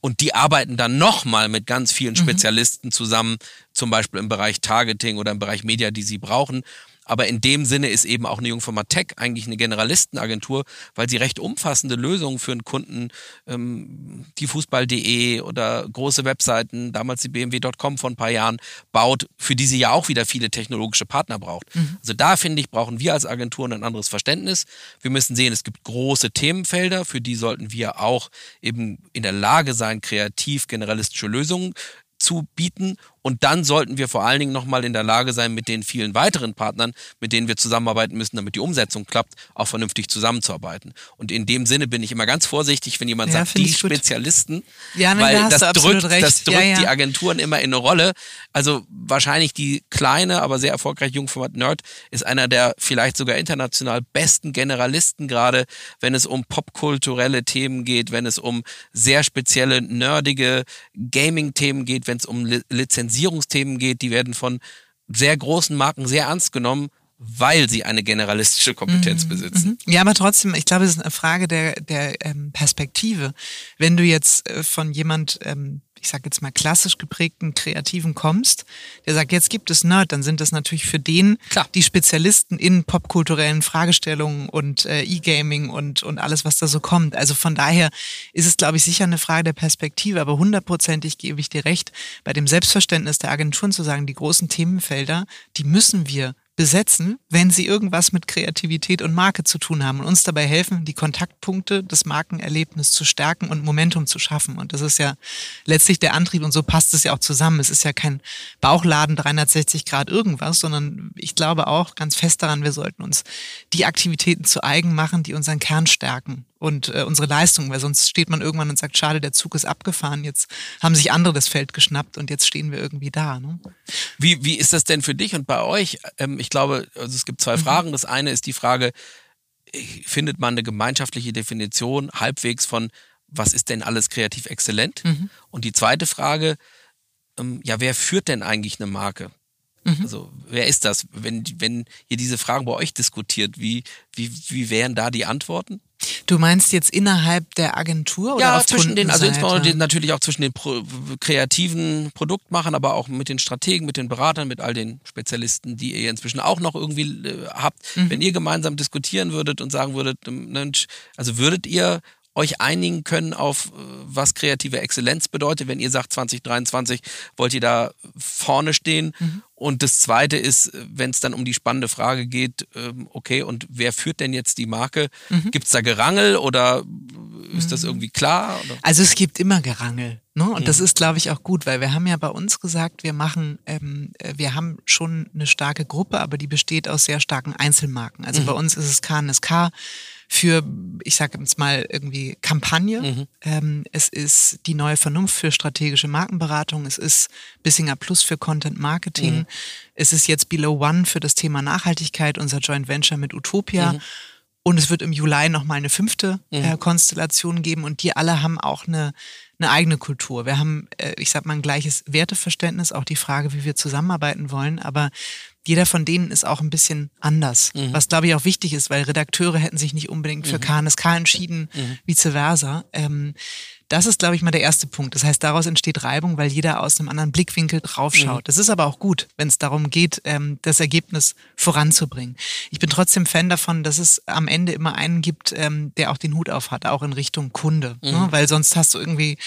und die arbeiten dann nochmal mit ganz vielen mhm. Spezialisten mhm. zusammen, zum Beispiel im Bereich Targeting oder im Bereich Media, die sie brauchen. Aber in dem Sinne ist eben auch eine Jungfirma Tech eigentlich eine Generalistenagentur, weil sie recht umfassende Lösungen für einen Kunden, ähm, die Fußball.de oder große Webseiten, damals die BMW.com vor ein paar Jahren, baut, für die sie ja auch wieder viele technologische Partner braucht. Mhm. Also da finde ich, brauchen wir als Agenturen ein anderes Verständnis. Wir müssen sehen, es gibt große Themenfelder, für die sollten wir auch eben in der Lage sein, kreativ generalistische Lösungen zu bieten und dann sollten wir vor allen Dingen nochmal in der Lage sein, mit den vielen weiteren Partnern, mit denen wir zusammenarbeiten müssen, damit die Umsetzung klappt, auch vernünftig zusammenzuarbeiten. Und in dem Sinne bin ich immer ganz vorsichtig, wenn jemand ja, sagt, die Spezialisten, ja, weil da das drückt, das drückt ja, die Agenturen immer in eine Rolle. Also wahrscheinlich die kleine, aber sehr erfolgreiche Jungformat Nerd ist einer der vielleicht sogar international besten Generalisten gerade, wenn es um popkulturelle Themen geht, wenn es um sehr spezielle, nerdige Gaming-Themen geht, wenn es um Lizenzierung Lizenzierungsthemen geht, die werden von sehr großen Marken sehr ernst genommen, weil sie eine generalistische Kompetenz mhm. besitzen. Mhm. Ja, aber trotzdem, ich glaube, es ist eine Frage der, der ähm, Perspektive. Wenn du jetzt äh, von jemand ähm, ich sage jetzt mal klassisch geprägten Kreativen kommst, der sagt, jetzt gibt es Nerd, dann sind das natürlich für den Klar. die Spezialisten in popkulturellen Fragestellungen und äh, E-Gaming und, und alles, was da so kommt. Also von daher ist es, glaube ich, sicher eine Frage der Perspektive, aber hundertprozentig gebe ich dir recht, bei dem Selbstverständnis der Agenturen zu sagen, die großen Themenfelder, die müssen wir besetzen, wenn sie irgendwas mit Kreativität und Marke zu tun haben und uns dabei helfen, die Kontaktpunkte des Markenerlebnisses zu stärken und Momentum zu schaffen. Und das ist ja letztlich der Antrieb und so passt es ja auch zusammen. Es ist ja kein Bauchladen 360 Grad irgendwas, sondern ich glaube auch ganz fest daran, wir sollten uns die Aktivitäten zu eigen machen, die unseren Kern stärken und äh, unsere Leistung, weil sonst steht man irgendwann und sagt, schade, der Zug ist abgefahren, jetzt haben sich andere das Feld geschnappt und jetzt stehen wir irgendwie da. Ne? Wie, wie ist das denn für dich und bei euch? Ähm, ich glaube, also es gibt zwei mhm. Fragen. Das eine ist die Frage, findet man eine gemeinschaftliche Definition halbwegs von, was ist denn alles kreativ exzellent? Mhm. Und die zweite Frage, ähm, ja, wer führt denn eigentlich eine Marke? Mhm. Also wer ist das? Wenn, wenn ihr diese Fragen bei euch diskutiert, wie, wie, wie wären da die Antworten? Du meinst jetzt innerhalb der Agentur oder ja, auf zwischen den, also insbesondere natürlich auch zwischen den Pro kreativen Produktmachern, aber auch mit den Strategen, mit den Beratern, mit all den Spezialisten, die ihr inzwischen auch noch irgendwie äh, habt. Mhm. Wenn ihr gemeinsam diskutieren würdet und sagen würdet, Mensch, also würdet ihr euch einigen können auf, äh, was kreative Exzellenz bedeutet, wenn ihr sagt, 2023 wollt ihr da vorne stehen. Mhm. Und das Zweite ist, wenn es dann um die spannende Frage geht, ähm, okay, und wer führt denn jetzt die Marke? Mhm. Gibt es da Gerangel oder ist das mhm. irgendwie klar? Oder? Also es gibt immer Gerangel. Ne? Und mhm. das ist, glaube ich, auch gut, weil wir haben ja bei uns gesagt, wir machen, ähm, äh, wir haben schon eine starke Gruppe, aber die besteht aus sehr starken Einzelmarken. Also mhm. bei uns ist es KNSK für, ich sage jetzt mal irgendwie Kampagne. Mhm. Ähm, es ist die neue Vernunft für strategische Markenberatung. Es ist Bissinger Plus für Content Marketing. Mhm. Es ist jetzt Below One für das Thema Nachhaltigkeit, unser Joint Venture mit Utopia. Mhm. Und es wird im Juli nochmal eine fünfte mhm. äh, Konstellation geben und die alle haben auch eine, eine eigene Kultur. Wir haben, äh, ich sag mal, ein gleiches Werteverständnis, auch die Frage, wie wir zusammenarbeiten wollen, aber jeder von denen ist auch ein bisschen anders. Mhm. Was glaube ich auch wichtig ist, weil Redakteure hätten sich nicht unbedingt für mhm. KNSK entschieden, mhm. vice versa. Ähm, das ist, glaube ich, mal der erste Punkt. Das heißt, daraus entsteht Reibung, weil jeder aus einem anderen Blickwinkel draufschaut. Mhm. Das ist aber auch gut, wenn es darum geht, ähm, das Ergebnis voranzubringen. Ich bin trotzdem Fan davon, dass es am Ende immer einen gibt, ähm, der auch den Hut auf hat, auch in Richtung Kunde. Ne? Mhm. Ne? Weil sonst hast du irgendwie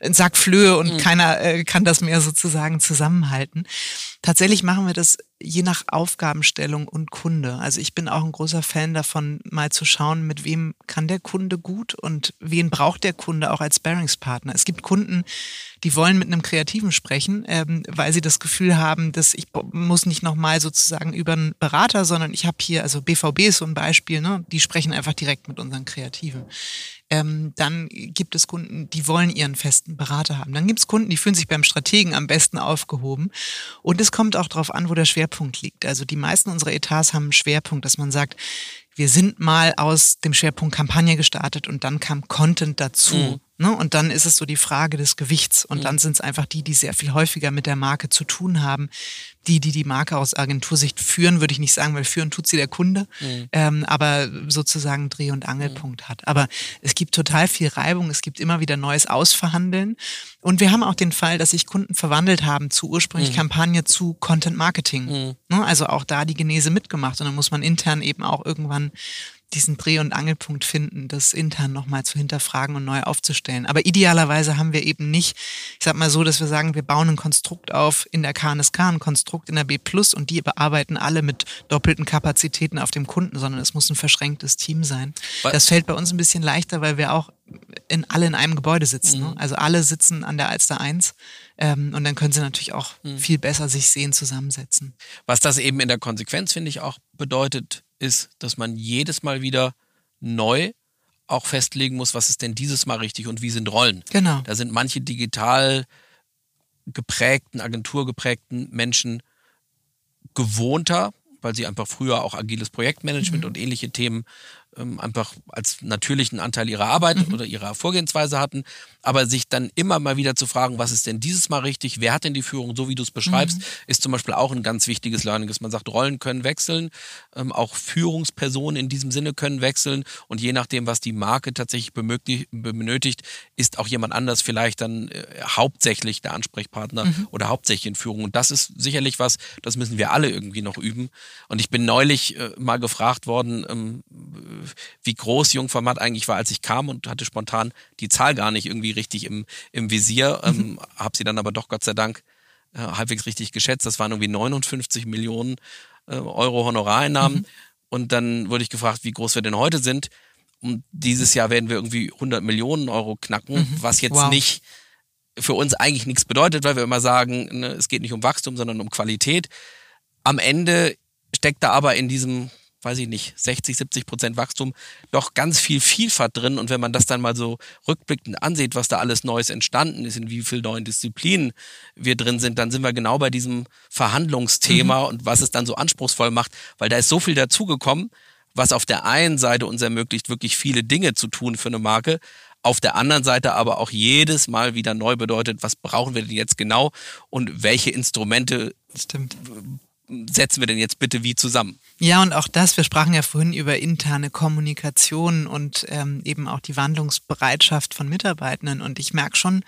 einen Sack Flöhe und mhm. keiner äh, kann das mehr sozusagen zusammenhalten. Tatsächlich machen wir das je nach Aufgabenstellung und Kunde. Also ich bin auch ein großer Fan davon, mal zu schauen, mit wem kann der Kunde gut und wen braucht der Kunde auch als Sparingspartner. Es gibt Kunden, die wollen mit einem Kreativen sprechen, ähm, weil sie das Gefühl haben, dass ich muss nicht nochmal sozusagen über einen Berater, sondern ich habe hier, also BVB ist so ein Beispiel, ne? die sprechen einfach direkt mit unseren Kreativen. Ähm, dann gibt es Kunden, die wollen ihren festen Berater haben. Dann gibt es Kunden, die fühlen sich beim Strategen am besten aufgehoben. Und es kommt auch darauf an, wo der Schwerpunkt liegt. Also die meisten unserer Etats haben einen Schwerpunkt, dass man sagt, wir sind mal aus dem Schwerpunkt Kampagne gestartet und dann kam Content dazu. Mhm. Ne? Und dann ist es so die Frage des Gewichts. Und mhm. dann sind es einfach die, die sehr viel häufiger mit der Marke zu tun haben. Die, die die Marke aus Agentursicht führen, würde ich nicht sagen, weil führen tut sie der Kunde, mhm. ähm, aber sozusagen Dreh- und Angelpunkt mhm. hat. Aber es gibt total viel Reibung, es gibt immer wieder neues Ausverhandeln. Und wir haben auch den Fall, dass sich Kunden verwandelt haben zu ursprünglich mhm. Kampagne zu Content Marketing. Mhm. Ne? Also auch da die Genese mitgemacht. Und dann muss man intern eben auch irgendwann diesen Dreh- und Angelpunkt finden, das intern nochmal zu hinterfragen und neu aufzustellen. Aber idealerweise haben wir eben nicht, ich sag mal so, dass wir sagen, wir bauen ein Konstrukt auf in der KNSK, ein Konstrukt in der B Plus und die bearbeiten alle mit doppelten Kapazitäten auf dem Kunden, sondern es muss ein verschränktes Team sein. Was? Das fällt bei uns ein bisschen leichter, weil wir auch in alle in einem Gebäude sitzen. Ne? Mhm. Ne? Also alle sitzen an der Alster 1 ähm, und dann können sie natürlich auch mhm. viel besser sich sehen, zusammensetzen. Was das eben in der Konsequenz, finde ich, auch bedeutet, ist, dass man jedes Mal wieder neu auch festlegen muss, was ist denn dieses Mal richtig und wie sind Rollen. Genau. Da sind manche digital geprägten, agenturgeprägten Menschen gewohnter, weil sie einfach früher auch agiles Projektmanagement mhm. und ähnliche Themen ähm, einfach als natürlichen Anteil ihrer Arbeit mhm. oder ihrer Vorgehensweise hatten, aber sich dann immer mal wieder zu fragen, was ist denn dieses Mal richtig, wer hat denn die Führung, so wie du es beschreibst, mhm. ist zum Beispiel auch ein ganz wichtiges Learning, dass man sagt, Rollen können wechseln, ähm, auch Führungspersonen in diesem Sinne können wechseln. Und je nachdem, was die Marke tatsächlich benötigt, ist auch jemand anders vielleicht dann äh, hauptsächlich der Ansprechpartner mhm. oder hauptsächlich in Führung. Und das ist sicherlich was, das müssen wir alle irgendwie noch üben. Und ich bin neulich äh, mal gefragt worden, ähm, wie groß Jungformat eigentlich war, als ich kam und hatte spontan die Zahl gar nicht irgendwie richtig im, im Visier. Ähm, mhm. Habe sie dann aber doch Gott sei Dank äh, halbwegs richtig geschätzt. Das waren irgendwie 59 Millionen äh, Euro Honorareinnahmen. Mhm. Und dann wurde ich gefragt, wie groß wir denn heute sind. Und dieses Jahr werden wir irgendwie 100 Millionen Euro knacken, mhm. was jetzt wow. nicht für uns eigentlich nichts bedeutet, weil wir immer sagen, ne, es geht nicht um Wachstum, sondern um Qualität. Am Ende steckt da aber in diesem weiß ich nicht, 60, 70 Prozent Wachstum, doch ganz viel Vielfalt drin. Und wenn man das dann mal so rückblickend ansieht, was da alles Neues entstanden ist, in wie vielen neuen Disziplinen wir drin sind, dann sind wir genau bei diesem Verhandlungsthema mhm. und was es dann so anspruchsvoll macht, weil da ist so viel dazugekommen, was auf der einen Seite uns ermöglicht, wirklich viele Dinge zu tun für eine Marke, auf der anderen Seite aber auch jedes Mal wieder neu bedeutet, was brauchen wir denn jetzt genau und welche Instrumente Stimmt setzen wir denn jetzt bitte wie zusammen? Ja, und auch das, wir sprachen ja vorhin über interne Kommunikation und ähm, eben auch die Wandlungsbereitschaft von Mitarbeitenden. Und ich merke schon,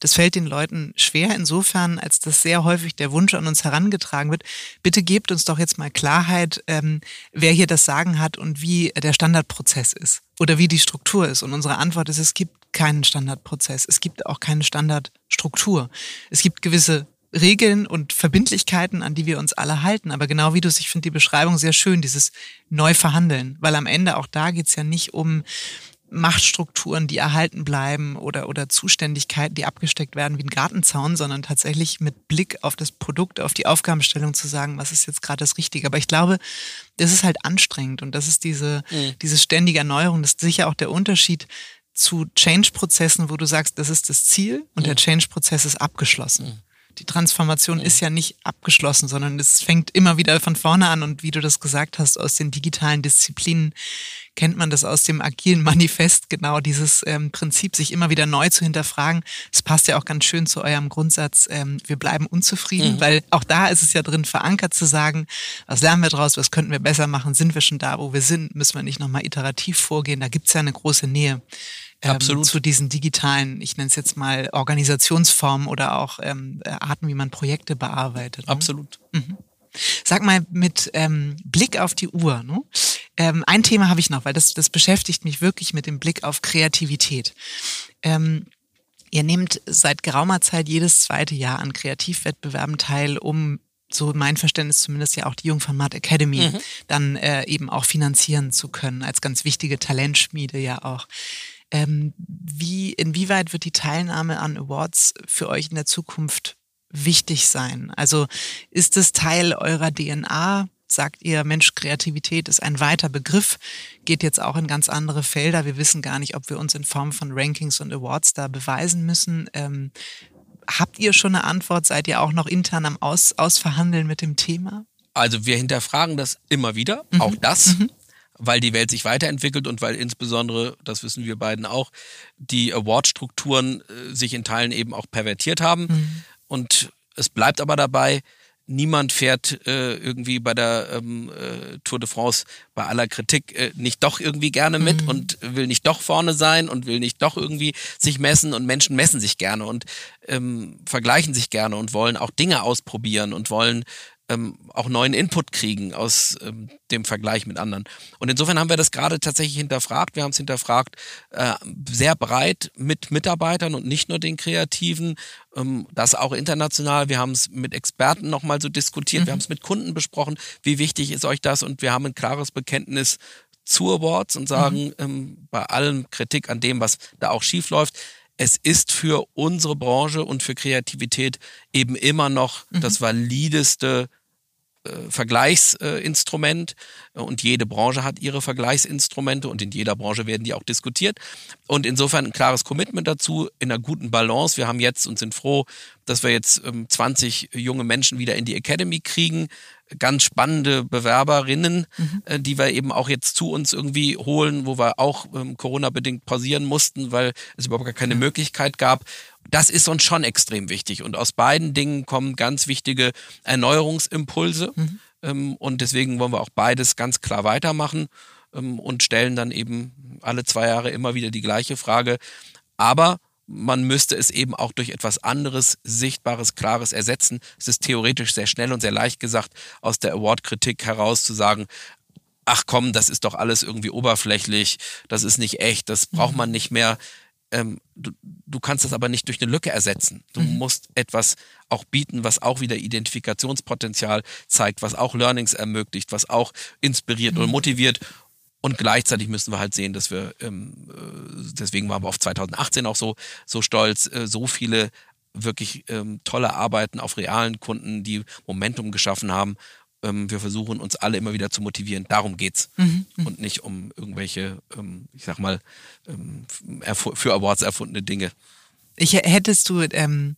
das fällt den Leuten schwer insofern, als das sehr häufig der Wunsch an uns herangetragen wird. Bitte gebt uns doch jetzt mal Klarheit, ähm, wer hier das Sagen hat und wie der Standardprozess ist oder wie die Struktur ist. Und unsere Antwort ist, es gibt keinen Standardprozess. Es gibt auch keine Standardstruktur. Es gibt gewisse Regeln und Verbindlichkeiten, an die wir uns alle halten. Aber genau wie du es, ich finde die Beschreibung sehr schön, dieses Neuverhandeln. Weil am Ende auch da geht's ja nicht um Machtstrukturen, die erhalten bleiben oder, oder Zuständigkeiten, die abgesteckt werden wie ein Gartenzaun, sondern tatsächlich mit Blick auf das Produkt, auf die Aufgabenstellung zu sagen, was ist jetzt gerade das Richtige. Aber ich glaube, das ist halt anstrengend und das ist diese, mhm. diese ständige Erneuerung. Das ist sicher auch der Unterschied zu Change-Prozessen, wo du sagst, das ist das Ziel und mhm. der Change-Prozess ist abgeschlossen. Mhm die Transformation ist ja nicht abgeschlossen, sondern es fängt immer wieder von vorne an. Und wie du das gesagt hast, aus den digitalen Disziplinen kennt man das aus dem agilen Manifest, genau dieses ähm, Prinzip, sich immer wieder neu zu hinterfragen. Es passt ja auch ganz schön zu eurem Grundsatz, ähm, wir bleiben unzufrieden, mhm. weil auch da ist es ja drin verankert zu sagen, was lernen wir draus, was könnten wir besser machen, sind wir schon da, wo wir sind, müssen wir nicht nochmal iterativ vorgehen, da gibt es ja eine große Nähe ähm, zu diesen digitalen, ich nenne es jetzt mal Organisationsformen oder auch ähm, Arten, wie man Projekte bearbeitet. Ne? Absolut. Mhm. Sag mal mit ähm, Blick auf die Uhr. Ne? Ähm, ein Thema habe ich noch, weil das, das beschäftigt mich wirklich mit dem Blick auf Kreativität. Ähm, ihr nehmt seit geraumer Zeit jedes zweite Jahr an Kreativwettbewerben teil, um so mein Verständnis zumindest ja auch die Jungformat Academy mhm. dann äh, eben auch finanzieren zu können, als ganz wichtige Talentschmiede ja auch. Ähm, wie, inwieweit wird die Teilnahme an Awards für euch in der Zukunft wichtig sein? Also ist es Teil eurer DNA? Sagt ihr, Mensch, Kreativität ist ein weiter Begriff, geht jetzt auch in ganz andere Felder. Wir wissen gar nicht, ob wir uns in Form von Rankings und Awards da beweisen müssen. Ähm, habt ihr schon eine Antwort? Seid ihr auch noch intern am Aus Ausverhandeln mit dem Thema? Also wir hinterfragen das immer wieder, mhm. auch das. Mhm. Weil die Welt sich weiterentwickelt und weil insbesondere, das wissen wir beiden auch, die Award-Strukturen äh, sich in Teilen eben auch pervertiert haben. Mhm. Und es bleibt aber dabei, niemand fährt äh, irgendwie bei der ähm, äh, Tour de France bei aller Kritik äh, nicht doch irgendwie gerne mit mhm. und will nicht doch vorne sein und will nicht doch irgendwie sich messen und Menschen messen sich gerne und ähm, vergleichen sich gerne und wollen auch Dinge ausprobieren und wollen ähm, auch neuen Input kriegen aus ähm, dem Vergleich mit anderen. Und insofern haben wir das gerade tatsächlich hinterfragt. Wir haben es hinterfragt äh, sehr breit mit Mitarbeitern und nicht nur den Kreativen, ähm, das auch international. Wir haben es mit Experten nochmal so diskutiert. Mhm. Wir haben es mit Kunden besprochen. Wie wichtig ist euch das? Und wir haben ein klares Bekenntnis zu Awards und sagen, mhm. ähm, bei allem Kritik an dem, was da auch schief läuft, es ist für unsere Branche und für Kreativität eben immer noch mhm. das valideste Vergleichsinstrument äh, und jede Branche hat ihre Vergleichsinstrumente und in jeder Branche werden die auch diskutiert. Und insofern ein klares Commitment dazu, in einer guten Balance. Wir haben jetzt und sind froh, dass wir jetzt 20 ähm, junge Menschen wieder in die Academy kriegen. Ganz spannende Bewerberinnen, mhm. Äh, die wir eben auch jetzt zu uns irgendwie holen, wo wir auch ähm, Corona-bedingt pausieren mussten, weil es überhaupt gar keine. Möglichkeit gab das ist uns schon extrem wichtig. Und aus beiden Dingen kommen ganz wichtige Erneuerungsimpulse. Mhm. Ähm, und deswegen wollen wir auch beides ganz klar weitermachen ähm, und stellen dann eben alle zwei Jahre immer wieder die gleiche Frage. Aber man müsste es eben auch durch etwas anderes, Sichtbares, Klares ersetzen. Es ist theoretisch sehr schnell und sehr leicht gesagt, aus der Award-Kritik heraus zu sagen, ach komm, das ist doch alles irgendwie oberflächlich, das ist nicht echt, das braucht mhm. man nicht mehr ähm, du, du kannst das aber nicht durch eine Lücke ersetzen. Du mhm. musst etwas auch bieten, was auch wieder Identifikationspotenzial zeigt, was auch Learnings ermöglicht, was auch inspiriert mhm. und motiviert. Und gleichzeitig müssen wir halt sehen, dass wir, ähm, äh, deswegen waren wir auf 2018 auch so, so stolz, äh, so viele wirklich ähm, tolle Arbeiten auf realen Kunden, die Momentum geschaffen haben ähm, wir versuchen uns alle immer wieder zu motivieren. Darum geht's. Mhm, mhm. und nicht um irgendwelche, ähm, ich sag mal, ähm, für Awards erfundene Dinge. Ich hättest du, ähm,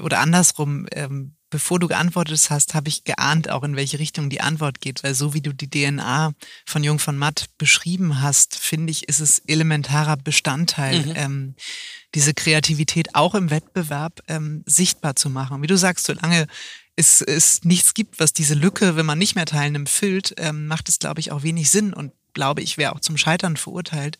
oder andersrum, ähm, bevor du geantwortet hast, habe ich geahnt, auch in welche Richtung die Antwort geht, weil so wie du die DNA von Jung von Matt beschrieben hast, finde ich, ist es elementarer Bestandteil, mhm. ähm, diese Kreativität auch im Wettbewerb ähm, sichtbar zu machen. Wie du sagst, solange es, es nichts gibt, was diese Lücke, wenn man nicht mehr teilnimmt, füllt, ähm, macht es, glaube ich, auch wenig Sinn und glaube ich, wäre auch zum Scheitern verurteilt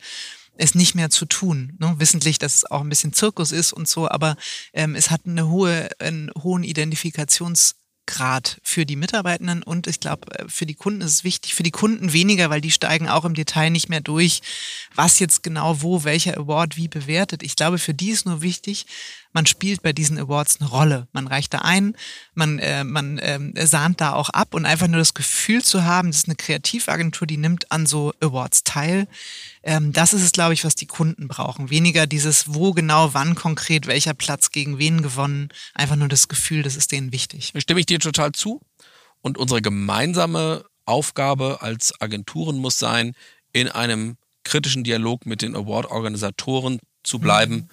es nicht mehr zu tun. Ne? Wissentlich, dass es auch ein bisschen Zirkus ist und so, aber ähm, es hat eine hohe, einen hohen Identifikations- Grad für die Mitarbeitenden und ich glaube, äh, für die Kunden ist es wichtig, für die Kunden weniger, weil die steigen auch im Detail nicht mehr durch, was jetzt genau wo welcher Award wie bewertet. Ich glaube, für die ist nur wichtig, man spielt bei diesen Awards eine Rolle. Man reicht da ein, man, äh, man äh, sahnt da auch ab und einfach nur das Gefühl zu haben, das ist eine Kreativagentur, die nimmt an so Awards teil. Ähm, das ist es, glaube ich, was die Kunden brauchen. Weniger dieses, wo genau, wann konkret, welcher Platz gegen wen gewonnen. Einfach nur das Gefühl, das ist denen wichtig. Stimme ich dir total zu. Und unsere gemeinsame Aufgabe als Agenturen muss sein, in einem kritischen Dialog mit den Award-Organisatoren zu bleiben. Mhm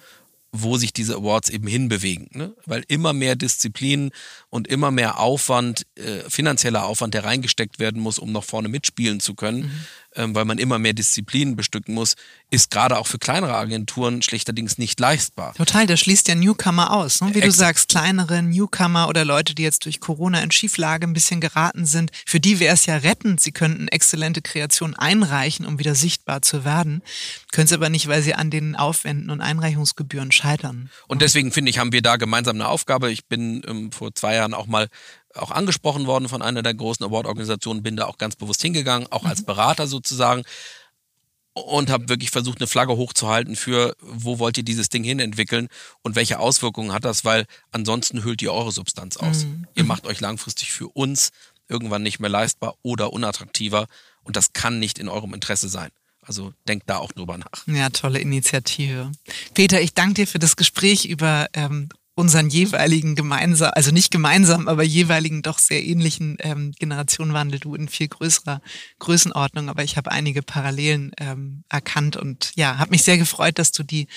wo sich diese Awards eben hinbewegen. Ne? Weil immer mehr Disziplinen und immer mehr Aufwand, äh, finanzieller Aufwand, der reingesteckt werden muss, um noch vorne mitspielen zu können, mhm weil man immer mehr Disziplinen bestücken muss, ist gerade auch für kleinere Agenturen schlechterdings nicht leistbar. Total, das schließt ja Newcomer aus. Ne? Wie Exakt. du sagst, kleinere Newcomer oder Leute, die jetzt durch Corona in Schieflage ein bisschen geraten sind, für die wäre es ja rettend. Sie könnten exzellente Kreationen einreichen, um wieder sichtbar zu werden. Können sie aber nicht, weil sie an den Aufwänden und Einreichungsgebühren scheitern. Und deswegen finde ich, haben wir da gemeinsam eine Aufgabe. Ich bin ähm, vor zwei Jahren auch mal auch angesprochen worden von einer der großen Award-Organisationen, bin da auch ganz bewusst hingegangen, auch mhm. als Berater sozusagen und habe wirklich versucht, eine Flagge hochzuhalten für, wo wollt ihr dieses Ding hin entwickeln und welche Auswirkungen hat das, weil ansonsten hüllt ihr eure Substanz aus. Mhm. Ihr macht euch langfristig für uns irgendwann nicht mehr leistbar oder unattraktiver und das kann nicht in eurem Interesse sein. Also denkt da auch drüber nach. Ja, tolle Initiative. Peter, ich danke dir für das Gespräch über ähm, unseren jeweiligen gemeinsam, also nicht gemeinsam, aber jeweiligen doch sehr ähnlichen ähm, Generationenwandel, du in viel größerer Größenordnung, aber ich habe einige Parallelen ähm, erkannt und ja, habe mich sehr gefreut, dass du die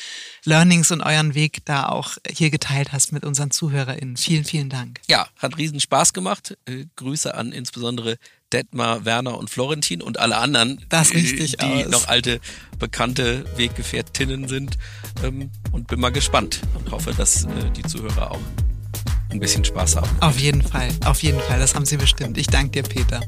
Learnings und euren Weg da auch hier geteilt hast mit unseren ZuhörerInnen. Vielen, vielen Dank. Ja, hat riesen Spaß gemacht. Äh, Grüße an insbesondere Detmar, Werner und Florentin und alle anderen, das richtig die aus. noch alte, bekannte Weggefährtinnen sind. Ähm, und bin mal gespannt und hoffe, dass äh, die Zuhörer auch ein bisschen Spaß haben. Auf jeden Fall, auf jeden Fall. Das haben sie bestimmt. Ich danke dir, Peter.